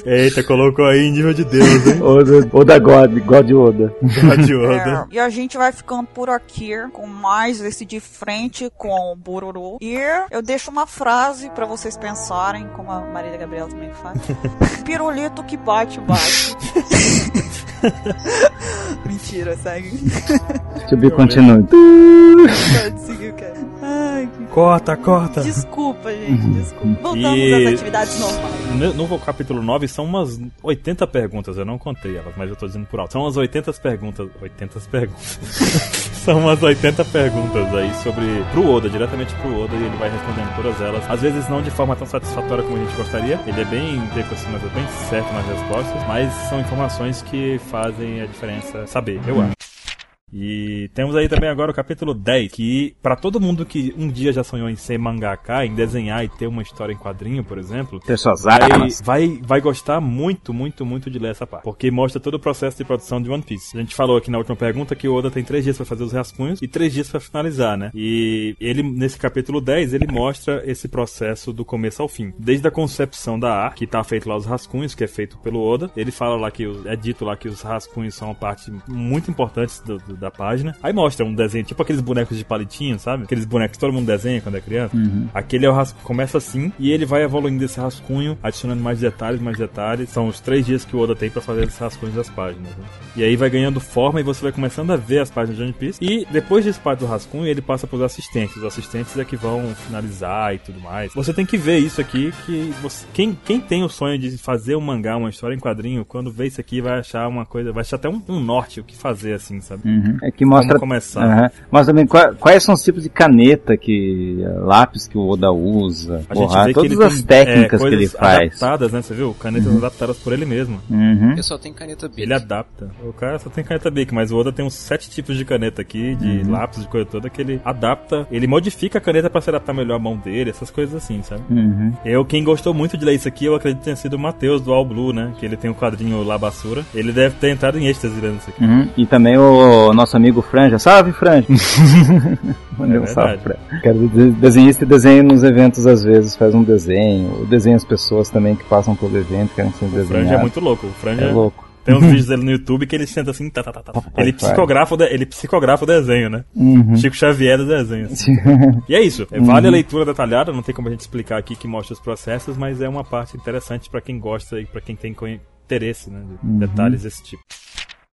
S3: Eita, colocou aí em nível de Deus, hein?
S2: Oda, Oda God, God Oda.
S3: God Oda.
S1: É, e a gente vai ficando por aqui com mais esse de frente com o Bururu. E eu deixo uma frase pra vocês pensarem, como a Marília Gabriela também faz. Pirulito que bate, bate. Mentira, segue.
S2: To be continued.
S1: Pode seguir, cara. Ai, que...
S3: Corta, corta.
S1: Desculpa, gente, desculpa. Voltamos
S3: E-
S1: às atividades normais.
S3: No, no capítulo 9 são umas 80 perguntas, eu não contei elas, mas eu tô dizendo por alto. São umas 80 perguntas. 80 perguntas. são umas 80 perguntas aí sobre. pro Oda, diretamente pro Oda, e ele vai respondendo todas elas. Às vezes não de forma tão satisfatória como a gente gostaria. Ele é bem assim, mas é bem certo nas respostas, mas são informações que fazem a diferença saber, eu acho. E temos aí também agora o capítulo 10, que pra todo mundo que um dia já sonhou em ser mangaka, em desenhar e ter uma história em quadrinho, por exemplo,
S2: Ter suas
S3: vai,
S2: armas.
S3: vai, vai gostar muito, muito, muito de ler essa parte. Porque mostra todo o processo de produção de One Piece. A gente falou aqui na última pergunta que o Oda tem três dias pra fazer os rascunhos e três dias pra finalizar, né? E ele, nesse capítulo 10, ele mostra esse processo do começo ao fim. Desde a concepção da arte, que tá feito lá os rascunhos, que é feito pelo Oda. Ele fala lá que, é dito lá que os rascunhos são uma parte muito importante do- do- da página. Aí mostra um desenho, tipo aqueles bonecos de palitinho, sabe? Aqueles bonecos que todo mundo desenha quando é criança. Aquele é o rascunho, começa assim e ele vai evoluindo esse rascunho, adicionando mais detalhes, mais detalhes. São os três dias que o Oda tem pra fazer esses rascunhos das páginas. né? E aí vai ganhando forma e você vai começando a ver as páginas de One Piece. E depois desse parte do rascunho, ele passa pros assistentes. Os assistentes é que vão finalizar e tudo mais. Você tem que ver isso aqui, que você, quem, quem tem o sonho de fazer um mangá, uma história em quadrinho, quando vê isso aqui vai achar uma coisa, vai achar até um, um norte o que fazer, assim, sabe?
S2: Uhum. É que mostra.
S3: Como começar.
S2: Mostra também qua- quais são os tipos de caneta que. eh, lápis que o Oda usa.
S3: A gente
S2: borracha,
S3: vê que
S2: todas
S3: ele
S2: as
S3: tem,
S2: técnicas
S3: é,
S2: que ele faz.
S3: adaptadas, né? Você viu? Canetas adaptadas por ele mesmo.
S2: Uhum.
S4: Eu só tenho caneta B.
S3: Ele adapta. O cara só tem caneta Bic, mas o Oda tem uns sete tipos de caneta aqui, de
S2: Uhum.
S3: lápis, de coisa toda, que ele adapta. Ele modifica a caneta pra se adaptar melhor à mão dele, essas coisas assim, sabe?
S2: Uhum.
S3: Eu, quem gostou muito de ler isso aqui, eu acredito que tenha sido o Matheus do All Blue, né? Que ele tem o quadrinho La Basura. Ele deve ter entrado em êxtase lendo isso aqui.
S2: Uhum. E também o nosso amigo Franja. Salve, Franja! Mandei
S3: É
S2: um salve pra Quero de- desenhista e desenha nos eventos às vezes, faz um desenho. Desenha as pessoas também que passam pelo evento, querem ser
S3: O Franja é
S2: desenhadas.
S3: muito louco. O Franja
S2: É louco.
S3: tem uns vídeos dele no YouTube que ele senta assim, tá, tá, tá, tá. Ele psicografa, ele psicografa o desenho, né?
S2: Uhum.
S3: Chico Xavier do desenho. assim. E é isso. É, Vale a leitura detalhada, não tem como a gente explicar aqui que mostra os processos, mas é uma parte interessante pra quem gosta e pra quem tem interesse, né? De detalhes desse tipo.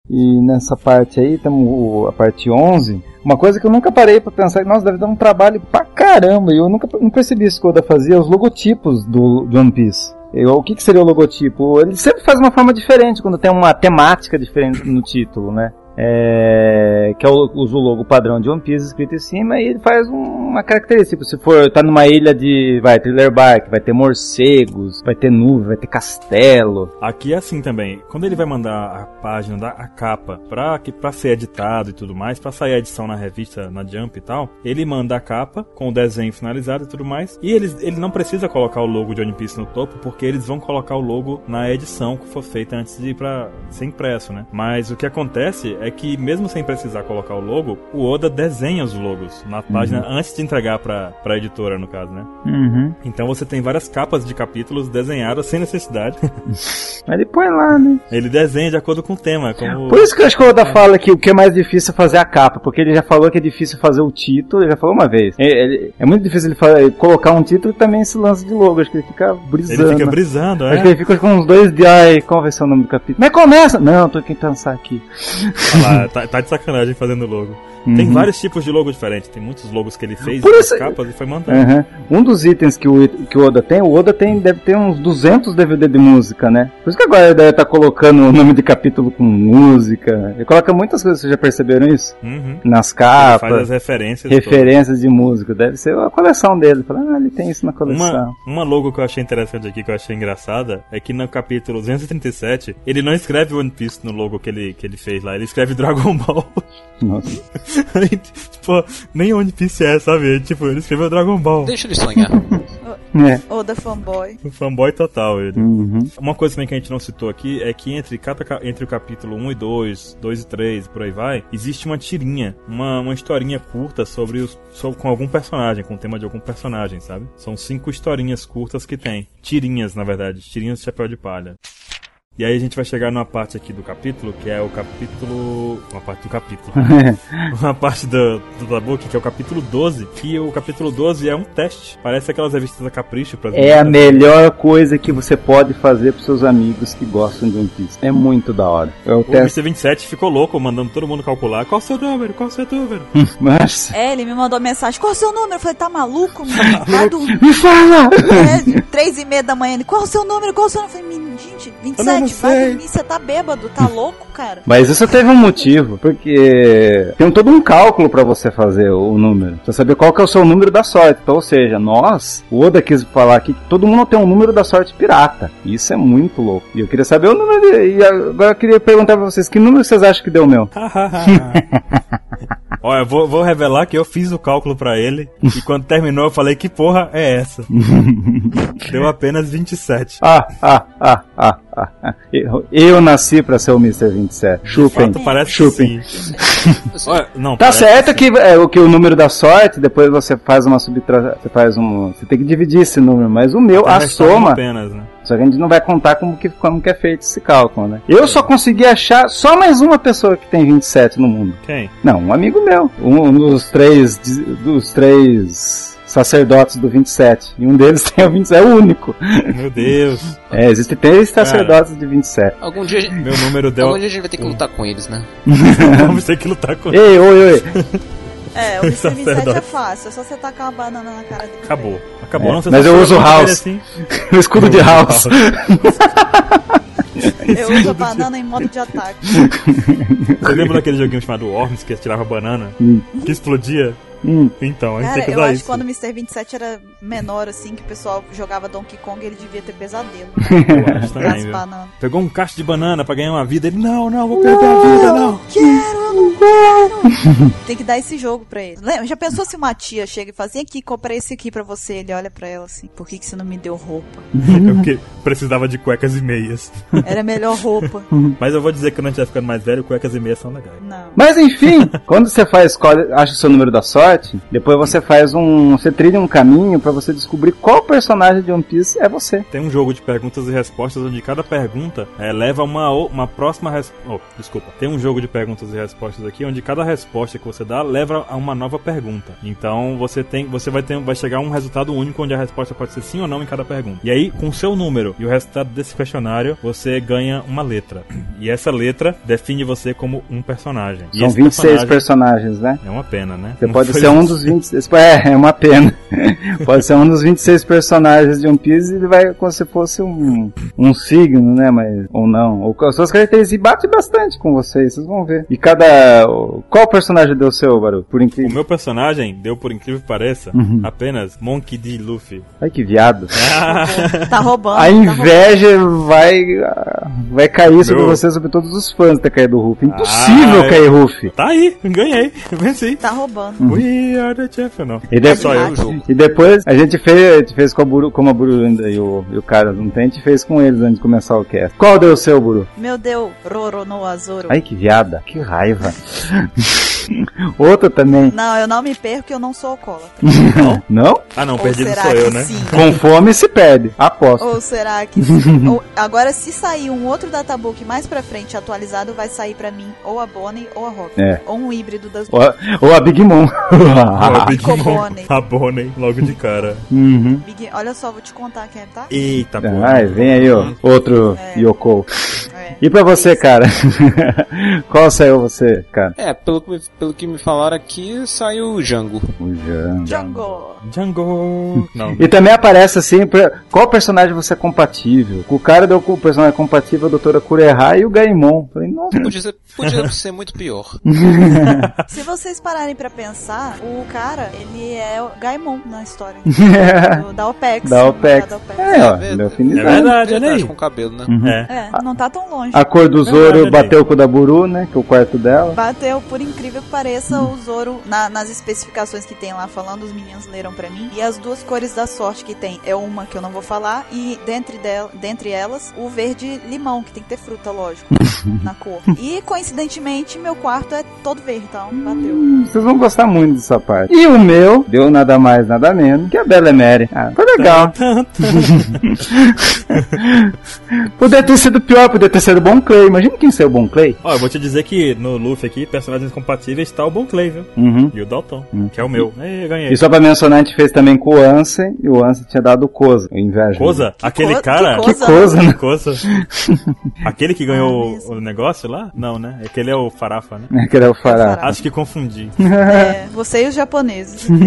S2: E nessa parte aí, temos a parte 11. Uma coisa que eu nunca parei pra pensar, nossa, deve dar um trabalho pra caramba. E eu nunca não percebi isso que o Oda fazia, os logotipos do, do One Piece. Eu- o que, que seria o logotipo? Ele sempre faz uma forma diferente quando tem uma temática diferente no título, né? É, que é o, usa o logo padrão de One Piece escrito em cima e ele faz um- uma característica. Se for, tá numa ilha de, vai, Thriller Bark, vai ter morcegos, vai ter nuvem, vai ter castelo.
S3: Aqui é assim também. Quando ele vai mandar a página, da, a capa, pra, que, pra ser editado e tudo mais, pra sair a edição na revista, na Jump e tal, ele manda a capa com o desenho finalizado e tudo mais. E ele, ele não precisa colocar o logo de One Piece no topo, porque eles vão colocar o logo na edição que for feita antes de ir pra ser impresso, né? Mas o que acontece é que, mesmo sem precisar colocar o logo, o Oda desenha os logos na página antes de entregar pra, pra editora, no caso, né?
S2: Uhum.
S3: Então você tem várias capas de capítulos desenhadas sem necessidade.
S2: Mas ele põe lá, né?
S3: Ele desenha de acordo com o tema. Como...
S2: Por isso que eu acho que o Oda fala que o que é mais difícil é fazer a capa, porque ele já falou que é difícil fazer o título, ele já falou uma vez. É, é muito difícil ele fa- ele colocar um título e também esse lance de logo, acho que ele fica brisando.
S3: Ele fica brisando,
S2: Acho que
S3: é.
S2: ele fica com uns dois dias, ai, qual vai ser o nome do capítulo? Mas começa! Não, tô aqui pensar aqui.
S3: Lá, tá, tá de sacanagem fazendo logo. Tem
S2: Uhum.
S3: vários tipos de logo diferentes. Tem muitos logos que ele fez
S2: Por isso-
S3: capas e foi mandando.
S2: Aham. Um dos itens que o, que o Oda tem, o Oda tem, deve ter uns 200 DVD de música, né? Por isso que agora ele deve estar colocando o nome de capítulo com música. Ele coloca muitas coisas, vocês já perceberam isso?
S3: Uhum.
S2: Nas
S3: Ele
S2: capas.
S3: faz as referências.
S2: referências de música. Deve ser a coleção dele. Fala, ah, ele tem isso na
S3: todas.
S2: coleção.
S3: Uma, uma logo que eu achei interessante aqui, que eu achei engraçada, é que no capítulo 237, ele não escreve One Piece no logo que ele, que ele fez lá, ele escreve Dragon Ball.
S2: Nossa.
S3: Tipo, nem One Piece é, sabe? Tipo, ele escreveu Dragon Ball.
S4: Deixa ele sonhar.
S2: É.
S1: Oda fanboy.
S3: Um fanboy total ele.
S2: Uhum.
S3: Uma coisa também que a gente não citou aqui é que entre, cada, ca- entre o capítulo 1 e 2, 2 e 3, por aí vai, existe uma tirinha, uma, uma historinha curta sobre os, sobre, com algum personagem, com o tema de algum personagem, sabe? São cinco historinhas curtas que tem. Tirinhas, na verdade, tirinhas de chapéu de palha. E aí a gente vai chegar numa parte aqui do capítulo, que é o capítulo. Uma parte do capítulo. uma parte do, do Dabook, que é o capítulo 12. Que o capítulo 12 é um teste. Parece aquelas revistas da Capricho.
S2: É a melhor coisa que você pode fazer pros seus amigos que gostam de One Piece. É muito da hora. É o
S3: O
S2: teste.
S3: MC27 ficou louco, mandando todo mundo calcular qual o seu número, qual o seu número.
S2: Mas.
S1: É, ele me mandou mensagem, qual o seu número? Eu falei, tá maluco, mano? Dormir.
S2: Me fala!
S1: É, três e meia da manhã, ele, qual o seu número? Qual o seu número? Eu falei, "Menino, 27?
S3: Eu não
S1: 27, vai
S3: sei.
S1: dormir, você tá bêbado, tá louco, cara?
S2: Mas isso teve um motivo, porque tem todo um cálculo pra você fazer o número. Pra saber qual que é o seu número da sorte. Então, ou seja, nós, o Oda quis falar aqui que todo mundo tem um número da sorte pirata. Isso é muito louco. E eu queria saber o número de, E agora eu queria perguntar pra vocês, que número vocês acham que deu o meu?
S3: Olha, eu vou, vou revelar que eu fiz o cálculo pra ele e quando terminou eu falei que porra é essa? Deu apenas 27.
S2: Ah, ah, ah, ah, ah. ah. Eu, eu nasci pra ser o Mr. 27. Chupem.
S3: Fato parece
S2: Chupem.
S3: sim. Olha, não,
S2: Tá certo que é o que o número da sorte, depois você faz uma subtração, você faz um, você tem que dividir esse número, mas o meu, a
S3: restado
S2: soma,
S3: apenas, né?
S2: só que a gente não vai contar como que, como que é feito esse cálculo, né? Eu só consegui achar só mais uma pessoa que tem 27 no mundo.
S3: Quem?
S2: Não, um amigo meu, um, um dos três, dos três sacerdotes do 27, e um deles tem o 27, é o único.
S3: Meu Deus.
S2: É, existem três sacerdotes de 27.
S4: Algum dia, a gente-
S3: Meu número deu.
S4: algum dia a gente vai ter que lutar com eles, né?
S3: Vamos ter que lutar com ele.
S2: Ei, oi, oi.
S1: É, o Mr. 27 é fácil, é só você tacar uma banana na cara dele.
S3: Acabou. Acabou.
S2: É,
S3: Não,
S2: mas
S3: só
S2: eu uso
S3: ele
S2: house.
S3: Assim.
S2: O escudo de house.
S1: Eu uso a banana em modo de ataque.
S3: Você lembra daquele joguinho chamado Worms que tirava banana?
S2: Hum.
S3: Que explodia?
S2: Hum.
S3: Então, a gente
S1: Cara,
S3: tem que
S1: eu
S3: usar
S1: acho
S3: isso.
S1: que quando o Mr. 27 era menor, assim, que o pessoal jogava Donkey Kong, ele devia ter pesadelo.
S3: Eu acho também. Pegou um cacho de banana pra ganhar uma vida. Ele, não, não, vou perder a vida, não.
S1: Quero, eu não quero. Tem que dar esse jogo pra ele. Lembra, já pensou se uma tia chega e fala assim, aqui, comprei esse aqui pra você. Ele olha pra ela assim, por que, que você não me deu roupa?
S3: É porque precisava de cuecas e meias.
S1: Era melhor roupa.
S3: Mas eu vou dizer que quando a gente vai ficando mais velho, cuecas e meias são legais.
S1: Não.
S2: Mas enfim, quando você faz, escolhe, acha o seu número da sorte, depois você faz um. Você trilha um caminho pra você descobrir qual personagem de One Piece é você.
S3: Tem um jogo de perguntas e respostas onde cada pergunta é, leva uma, uma próxima resposta. Oh, desculpa. Tem um jogo de perguntas e respostas aqui onde cada resposta que você dá leva a uma nova pergunta. Então você tem, você vai ter, vai chegar a um resultado único onde a resposta pode ser sim ou não em cada pergunta. E aí, com o seu número e o resultado desse questionário, você ganha uma letra. E essa letra define você como um personagem. E
S2: São
S3: esse
S2: 26
S3: personagem-
S2: personagens, né?
S3: É uma pena, né?
S2: Você
S3: Não
S2: pode
S3: foi
S2: ser um dos 26. É, é uma pena. pode ser um dos 26 personagens de One Piece e ele vai como se fosse um, um signo, né? Mas, ou não. Ou as suas características. E bate bastante com vocês, vocês vão ver. E cada. Qual personagem deu o seu, Baru? Por
S3: O
S2: incrível.
S3: meu personagem deu, por incrível que pareça,
S2: Uhum.
S3: apenas Monkey D. Luffy.
S2: Ai que viado.
S1: Tá roubando.
S2: A
S1: tá
S2: inveja vai vai cair sobre
S3: Meu.
S2: você, sobre todos os fãs da cair do Ruff. Impossível
S3: Ah,
S2: cair Ruff.
S3: Tá aí, ganhei, venci.
S1: roubando. Tá roubando.
S2: Uhum.
S3: Are the champion. Não.
S2: E, de-
S3: Só eu.
S4: jogo.
S2: e depois a gente fez, a gente fez com a Buru, como a Buru ainda e o, e o cara não tem, a gente fez com eles antes de começar o cast. Qual deu o seu, Buru?
S1: Meu Deus, Roro no Azoro.
S2: Ai que viada, que raiva. Outra também.
S1: Não, eu não me perco que eu não sou alcoólatra.
S2: Não?
S3: Ah não,
S1: Ou
S3: perdido sou eu, né?
S1: sim?
S2: Com fome se perde. Aposto.
S1: Ou será que ou- agora se sair um outro databook mais pra frente atualizado vai sair pra mim ou a Bonnie ou a Rock.
S2: É.
S1: Ou um híbrido das
S2: Ou, a- ou a Big Mom.
S1: Bonnie.
S3: A Bonnie, logo de cara.
S2: uhum.
S1: Big, olha só, vou te contar quem é, tá?
S3: Eita, pô.
S2: Ai, vem aí, ó. Outro
S1: É.
S2: Yoko.
S1: É.
S2: E pra você, cara? Qual saiu você, cara?
S4: É, pelo que, me- pelo que me falaram aqui, saiu o Django.
S2: O Jan.
S1: Django.
S3: Django. Não.
S2: E também aparece assim, pra- qual personagem você é compatível? O cara deu o personagem compatível a doutora Kureha e o Gaimon. Falei, nossa.
S4: Podia ser, podia ser muito pior.
S1: Se vocês pararem pra pensar, o cara, ele é o Gaimon na história. Do- da OPEX.
S2: Da OPEX.
S1: Da OPEX.
S2: É, ó,
S4: É
S2: deu
S3: É
S2: afinidade.
S3: verdade, olha aí.
S4: com cabelo, né?
S3: É.
S1: É, não tá tão longe.
S2: A cor do Zoro bateu com o da Buru, né? Que é o quarto dela.
S1: Bateu, por incrível que pareça, o Zoro, na- nas especificações que tem lá falando, os meninos leram pra mim. E as duas cores da sorte que tem é uma que eu não vou falar, e dentre, del, dentre elas, o verde limão, que tem que ter fruta, lógico, na cor. E coincidentemente, meu quarto é todo verde, então bateu.
S2: Vocês vão gostar muito dessa parte. E o meu deu nada mais, nada menos que a Belemere. Ah, foi legal. Poderia ter sido pior, poderia ter sido o Bon Clay. Imagina quem ser o Bon Clay.
S3: Ó, eu vou te dizer que no Luffy aqui, personagens compatíveis, tá o Bon Clay, viu?
S2: Uhum.
S3: E o Dalton, que é o meu. Ei, ganhei.
S2: E só pra mencionar, a gente fez também com o Ansem, e o Ansem tinha dado o Koza, o inveja.
S3: Koza? Aquele
S1: co-
S3: cara?
S1: que
S2: Koza, né?
S3: Koza. Aquele que
S1: Ah,
S3: ganhou
S1: mesmo.
S3: o negócio lá? Não, né? Aquele é o Farafa, né?
S2: Que era o Fará.
S1: Fará.
S3: Acho que confundi.
S1: É, você e os japoneses.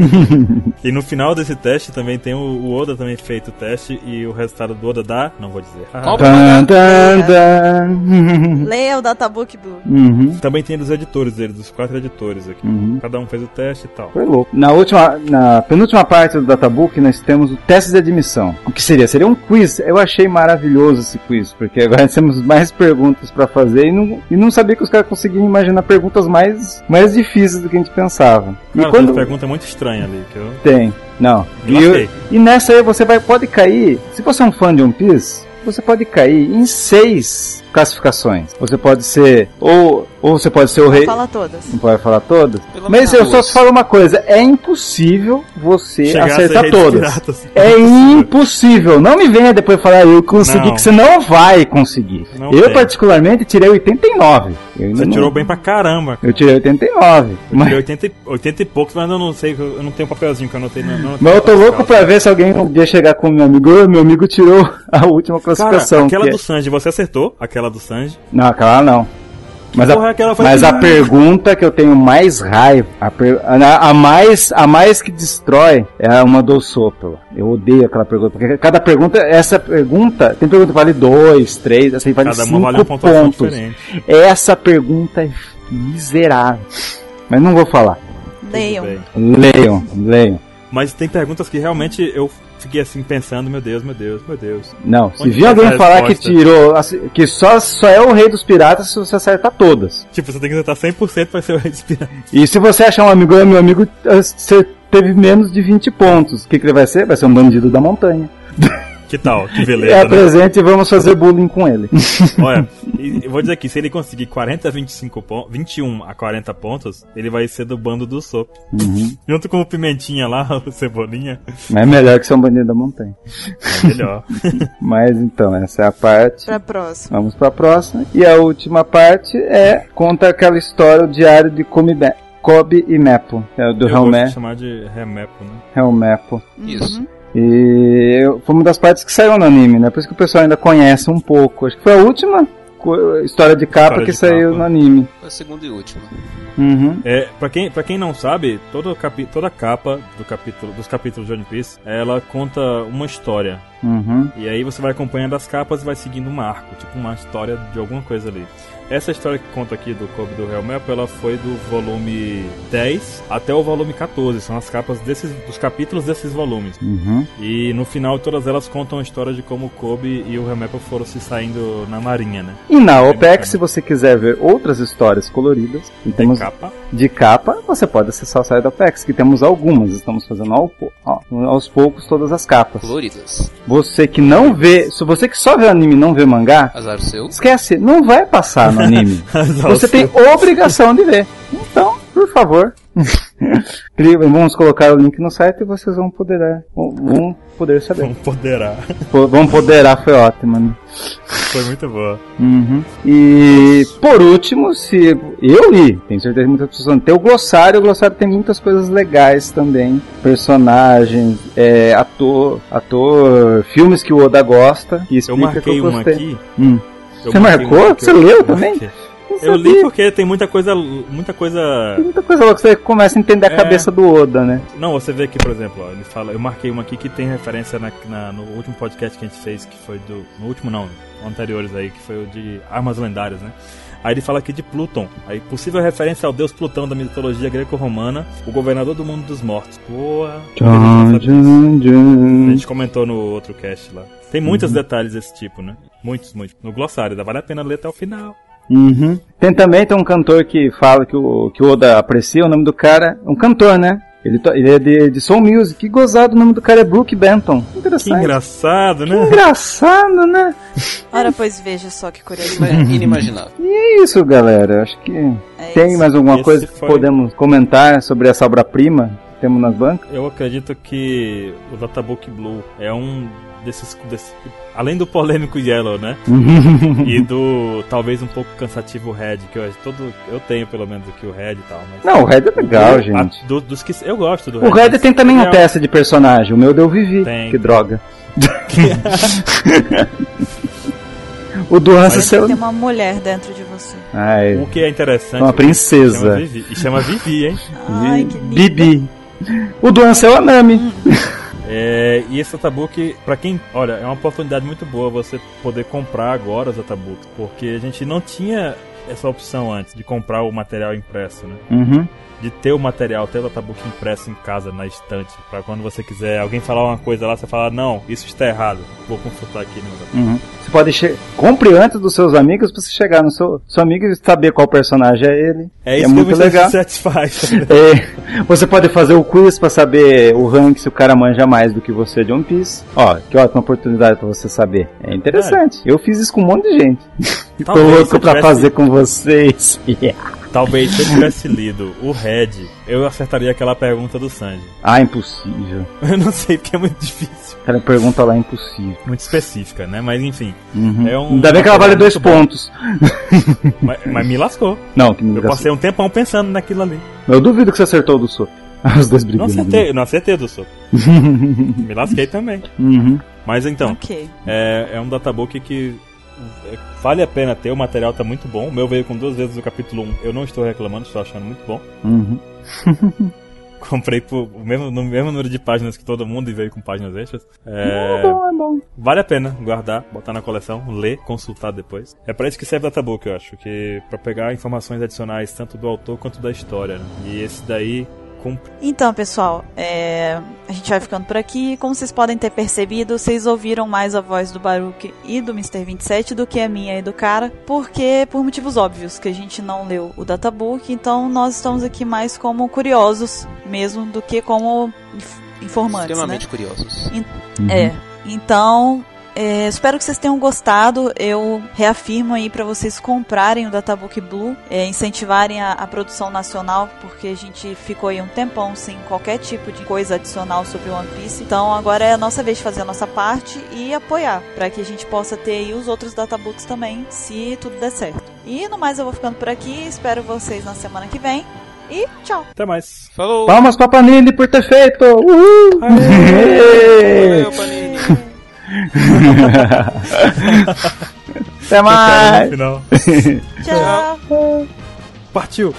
S3: E no final desse teste também tem o, o Oda também feito o teste e o resultado do Oda dá? Não vou dizer. Ah.
S4: Qual-
S2: Tan, tan, tan.
S1: Leia o Databook Blue.
S2: Uhum,
S3: Também tem dos editores dele, dos quatro editores aqui.
S2: uhum.
S3: Cada um fez o teste e tal.
S2: Foi louco. Na última, na penúltima parte do Databook, nós temos o teste de admissão. O que seria? Seria um quiz. Eu achei maravilhoso esse quiz, porque agora temos mais perguntas pra fazer e não, e não sabia que os caras conseguiam imaginar perguntas mais, mais difíceis do que a gente pensava. E
S3: Cara,
S2: quando
S3: pergunta muito estranha ali, que eu
S2: tem, não. E,
S3: lasquei.
S2: e nessa aí você vai pode cair. Se você é um fã de One Piece, você pode cair em seis classificações. Você pode ser ou ou você pode ser o rei.
S1: Fala todas.
S2: Não pode falar todas?
S4: Pelo
S2: Mas eu só te falo uma coisa: é impossível você
S3: Chegar
S2: acertar todas. É impossível. Não me venha depois falar eu consegui,
S3: Não.
S2: que você não vai conseguir.
S3: Não
S2: eu,
S3: tem.
S2: particularmente, tirei 89. Eu
S3: Você
S2: não-
S3: tirou bem pra caramba.
S2: Eu tirei 89.
S3: Eu
S2: Mas,
S3: tirei 80, e- 80 e poucos, mas eu não sei, eu não tenho um papelzinho que eu anotei. Não, não
S2: mas eu tô louco pra ver se alguém um dia chegar com meu amigo. "Ô, meu amigo tirou a última
S3: Cara,
S2: classificação.
S3: aquela
S2: que é-
S3: do Sanji, você acertou? Aquela do Sanji.
S2: Não, aquela não. Mas,
S3: é
S2: a,
S3: aquela? Foi-
S2: mas a pergunta que eu tenho mais raiva, a, per- a- a mais, a mais que destrói é uma do sopro. Eu odeio aquela pergunta, porque cada pergunta, essa pergunta, tem pergunta que vale dois, três, essa aí vale
S3: Cada
S2: cinco
S3: uma vale
S2: pontos.
S3: diferente.
S2: Essa pergunta é miserável. Mas não vou falar.
S1: Leiam.
S2: Leiam, leiam.
S3: Mas tem perguntas que realmente eu fiquei assim pensando, meu Deus, meu Deus, meu Deus.
S2: Não, se vir alguém falar que
S3: resposta?
S2: tirou, assim, que só, só é o rei dos piratas se você acertar todas.
S3: Tipo, você tem que acertar 100% pra ser o respirar.
S2: E se você achar um amigo, "Ah, meu amigo, eh, você teve menos de 20 pontos. O que, que ele vai ser? Vai ser um bandido da montanha.
S3: Que tal? Que
S2: É,
S3: beleza, né?
S2: apresente e vamos fazer bullying com ele.
S3: Olha, eu vou dizer aqui, se ele conseguir 40 a 25 pontos, 21 a 40 pontos, ele vai ser do bando do Sop.
S2: Uhum.
S3: Junto com o Pimentinha lá, o Cebolinha,
S2: Mas é melhor que ser um bandido da montanha.
S3: é melhor.
S2: Mas então, essa é a parte.
S1: Pra próxima.
S2: Vamos pra próxima. E a última parte é conta aquela história, o diário de Kobe, Kobe e Mepo. É o do
S3: eu gosto
S2: Helme,
S3: de chamar de Remepo, né?
S2: Helmepo.
S4: Isso.
S1: Uhum.
S2: E eu- foi uma das partes que saiu no anime, né? Por isso que o pessoal ainda conhece um pouco. Acho que foi a última história de capa
S3: História
S2: que
S3: de
S2: saiu
S3: capa.
S2: no anime.
S4: Foi a segunda e última.
S2: Uhum.
S3: É, pra quem, pra quem não sabe, todo capi, toda capa do capítulo, dos capítulos de One Piece, ela conta uma história.
S2: Uhum.
S3: E aí você vai acompanhando as capas e vai seguindo um arco, tipo uma história de alguma coisa ali. Essa história que conta aqui do Kobe do Real Map, ela foi do volume 10 até o volume 14. São as capas desses, dos capítulos desses volumes.
S2: Uhum.
S3: E no final todas elas contam a história de como o Kobe e o Real Map foram se saindo na marinha, né?
S2: E na OPEX, se você quiser ver outras histórias coloridas,
S3: Tem
S2: temos
S3: capa.
S2: De capa, você pode acessar o site da OPEX, que temos algumas. Estamos fazendo ao ó, aos poucos todas as capas.
S4: Coloridas.
S2: Você que não vê, se você que só vê anime e não vê mangá,
S4: Azar seu.
S2: esquece, não vai passar no anime. você tem obrigação de ver. Então, por favor. Vamos colocar o link no site e vocês vão poder, vão- vão poder saber.
S3: Vamos poderar.
S2: Po- Vão poderar, foi ótimo, né?
S3: Foi muito boa.
S2: Uhum. E por último, se eu li, tenho certeza que muitas pessoas tem o glossário, o glossário tem muitas coisas legais também, personagens, é, ator, ator, filmes que o Oda gosta, que
S3: Eu
S2: explica que
S3: marquei
S2: eu
S3: uma
S2: gostei.
S3: aqui.
S2: Hum.
S3: Eu
S2: Você
S3: marquei
S2: marcou?
S3: uma
S2: Você
S3: eu-
S2: leu
S3: eu
S2: também?
S3: marquei. Eu li porque tem muita coisa. Muita coisa.
S2: Tem muita coisa louca, você começa a entender a
S3: É.
S2: cabeça do Oda, né?
S3: Não, você vê aqui, por exemplo, ó, ele fala, eu marquei uma aqui que tem referência na, na- no último podcast que a gente fez, que foi do. No último não, anteriores aí, que foi o de Armas Lendárias, né? Aí ele fala aqui de Pluton. Aí possível referência ao deus Plutão da mitologia greco-romana, o governador do mundo dos mortos. Boa.
S2: Tchum, tchum,
S3: A gente comentou no outro cast lá. Tem muitos
S2: Uhum.
S3: detalhes desse tipo, né? Muitos, muitos. No glossário, vale a pena ler até o final.
S2: Uhum. Tem também tem um cantor que fala que o, que o Oda aprecia, o nome do cara, um cantor, né? Ele, ele é de, de Soul Music, que gozado, o nome do cara é Brook Benton.
S3: Que
S2: Interessante.
S3: engraçado,
S2: Que
S3: né?
S2: engraçado, né?
S1: Ora, pois veja só que curioso.
S4: Inimaginável.
S2: E é isso, galera. Acho que
S1: É
S2: tem
S1: isso.
S2: mais alguma
S3: Esse
S2: coisa que
S3: foi-
S2: podemos comentar sobre essa obra-prima que temos nas bancas?
S3: Eu acredito que o Databook Blue é um desses, desses- além do polêmico Yellow, né? e do talvez um pouco cansativo Red, que eu todo eu tenho pelo menos aqui o Red e tal, mas
S2: Não, o Red é legal,
S3: a-
S2: gente.
S3: do- dos que eu gosto do
S2: O Red tem também um
S3: ele é-
S2: teste de personagem. O meu deu Vivi.
S3: Tem.
S2: Que droga. o do Hansa seu.
S1: Tem uma mulher dentro de você.
S2: Ai,
S3: O que é interessante.
S2: uma
S3: Chama
S2: princesa.
S3: Vivi, e chama Vivi, hein?
S1: Ai.
S2: Bibi. O do Ansel é o Anami.
S3: É, e esse databook, pra quem, olha, é uma oportunidade muito boa você poder comprar agora os databooks, porque a gente não tinha essa opção antes de comprar o material impresso, né?
S2: Uhum.
S3: De ter o material, ter o databook impresso em casa, na estante, pra quando você quiser alguém falar uma coisa lá, você falar, não, isso está errado, vou consultar aqui no.
S2: Uhum. Você pode che compre antes dos seus amigos pra você chegar no seu, seu amigo e saber qual personagem é ele.
S3: É isso
S2: é
S3: que
S2: muito legal.
S3: satisfaz.
S2: É, você pode fazer o quiz pra saber o rank se o cara manja mais do que você de One Piece. Ó, que ótima oportunidade pra você saber. É interessante. Eu fiz isso com um monte de gente. Tô louco pra fazer com vocês.
S3: Talvez se eu tivesse lido o Red, eu acertaria aquela pergunta do Sanji.
S2: ah, impossível.
S3: Eu não sei porque é muito difícil.
S2: Cara, pergunta lá impossível.
S3: Muito específica, né? Mas enfim.
S2: Uhum.
S3: É um
S2: Ainda bem que ela vale dois pontos.
S3: Mas, mas me lascou.
S2: Não, que me
S3: Eu passei um tempão pensando naquilo ali.
S2: Eu duvido que você acertou o do Sop. Os dois
S3: Não
S2: brigando.
S3: acertei, não acertei do soco. Me lasquei também.
S2: Uhum.
S3: Mas então,
S1: Ok.
S3: é, é um databook que é, vale a pena ter, o material tá muito bom. O meu veio com duas vezes o capítulo 1. Eu não estou reclamando, estou achando muito bom.
S2: Uhum.
S3: Comprei por, mesmo, no mesmo número de páginas que todo mundo e veio com páginas extras.
S2: É
S3: É,
S2: bom, é bom.
S3: Vale a pena guardar, botar na coleção, ler, consultar depois. É pra isso que serve o databook, eu acho, que para pegar informações adicionais tanto do autor quanto da história. Né? E esse daí cumpre.
S1: Então, pessoal, é, a gente vai ficando por aqui. Como vocês podem ter percebido, vocês ouviram mais a voz do Baruch e do Mr. 27 do que a minha e do cara, porque por motivos óbvios que a gente não leu o databook, então nós estamos aqui mais como curiosos mesmo do que como inf- informantes, né?
S4: Extremamente curiosos.
S2: Uhum.
S1: É. Então, é, espero que vocês tenham gostado. Eu reafirmo aí para vocês comprarem o Databook Blue, é, incentivarem a, a produção nacional, porque a gente ficou aí um tempão sem qualquer tipo de coisa adicional sobre One Piece. Então, agora é a nossa vez de fazer a nossa parte e apoiar, para que a gente possa ter aí os outros databooks também, se tudo der certo. E no mais, eu vou ficando por aqui. Espero vocês na semana que vem. E tchau!
S3: Até mais.
S4: Falou!
S2: Palmas pra Panini por ter feito! Uhul!
S4: Valeu, Panini!
S2: Até mais!
S3: No final.
S1: Tchau!
S3: Partiu!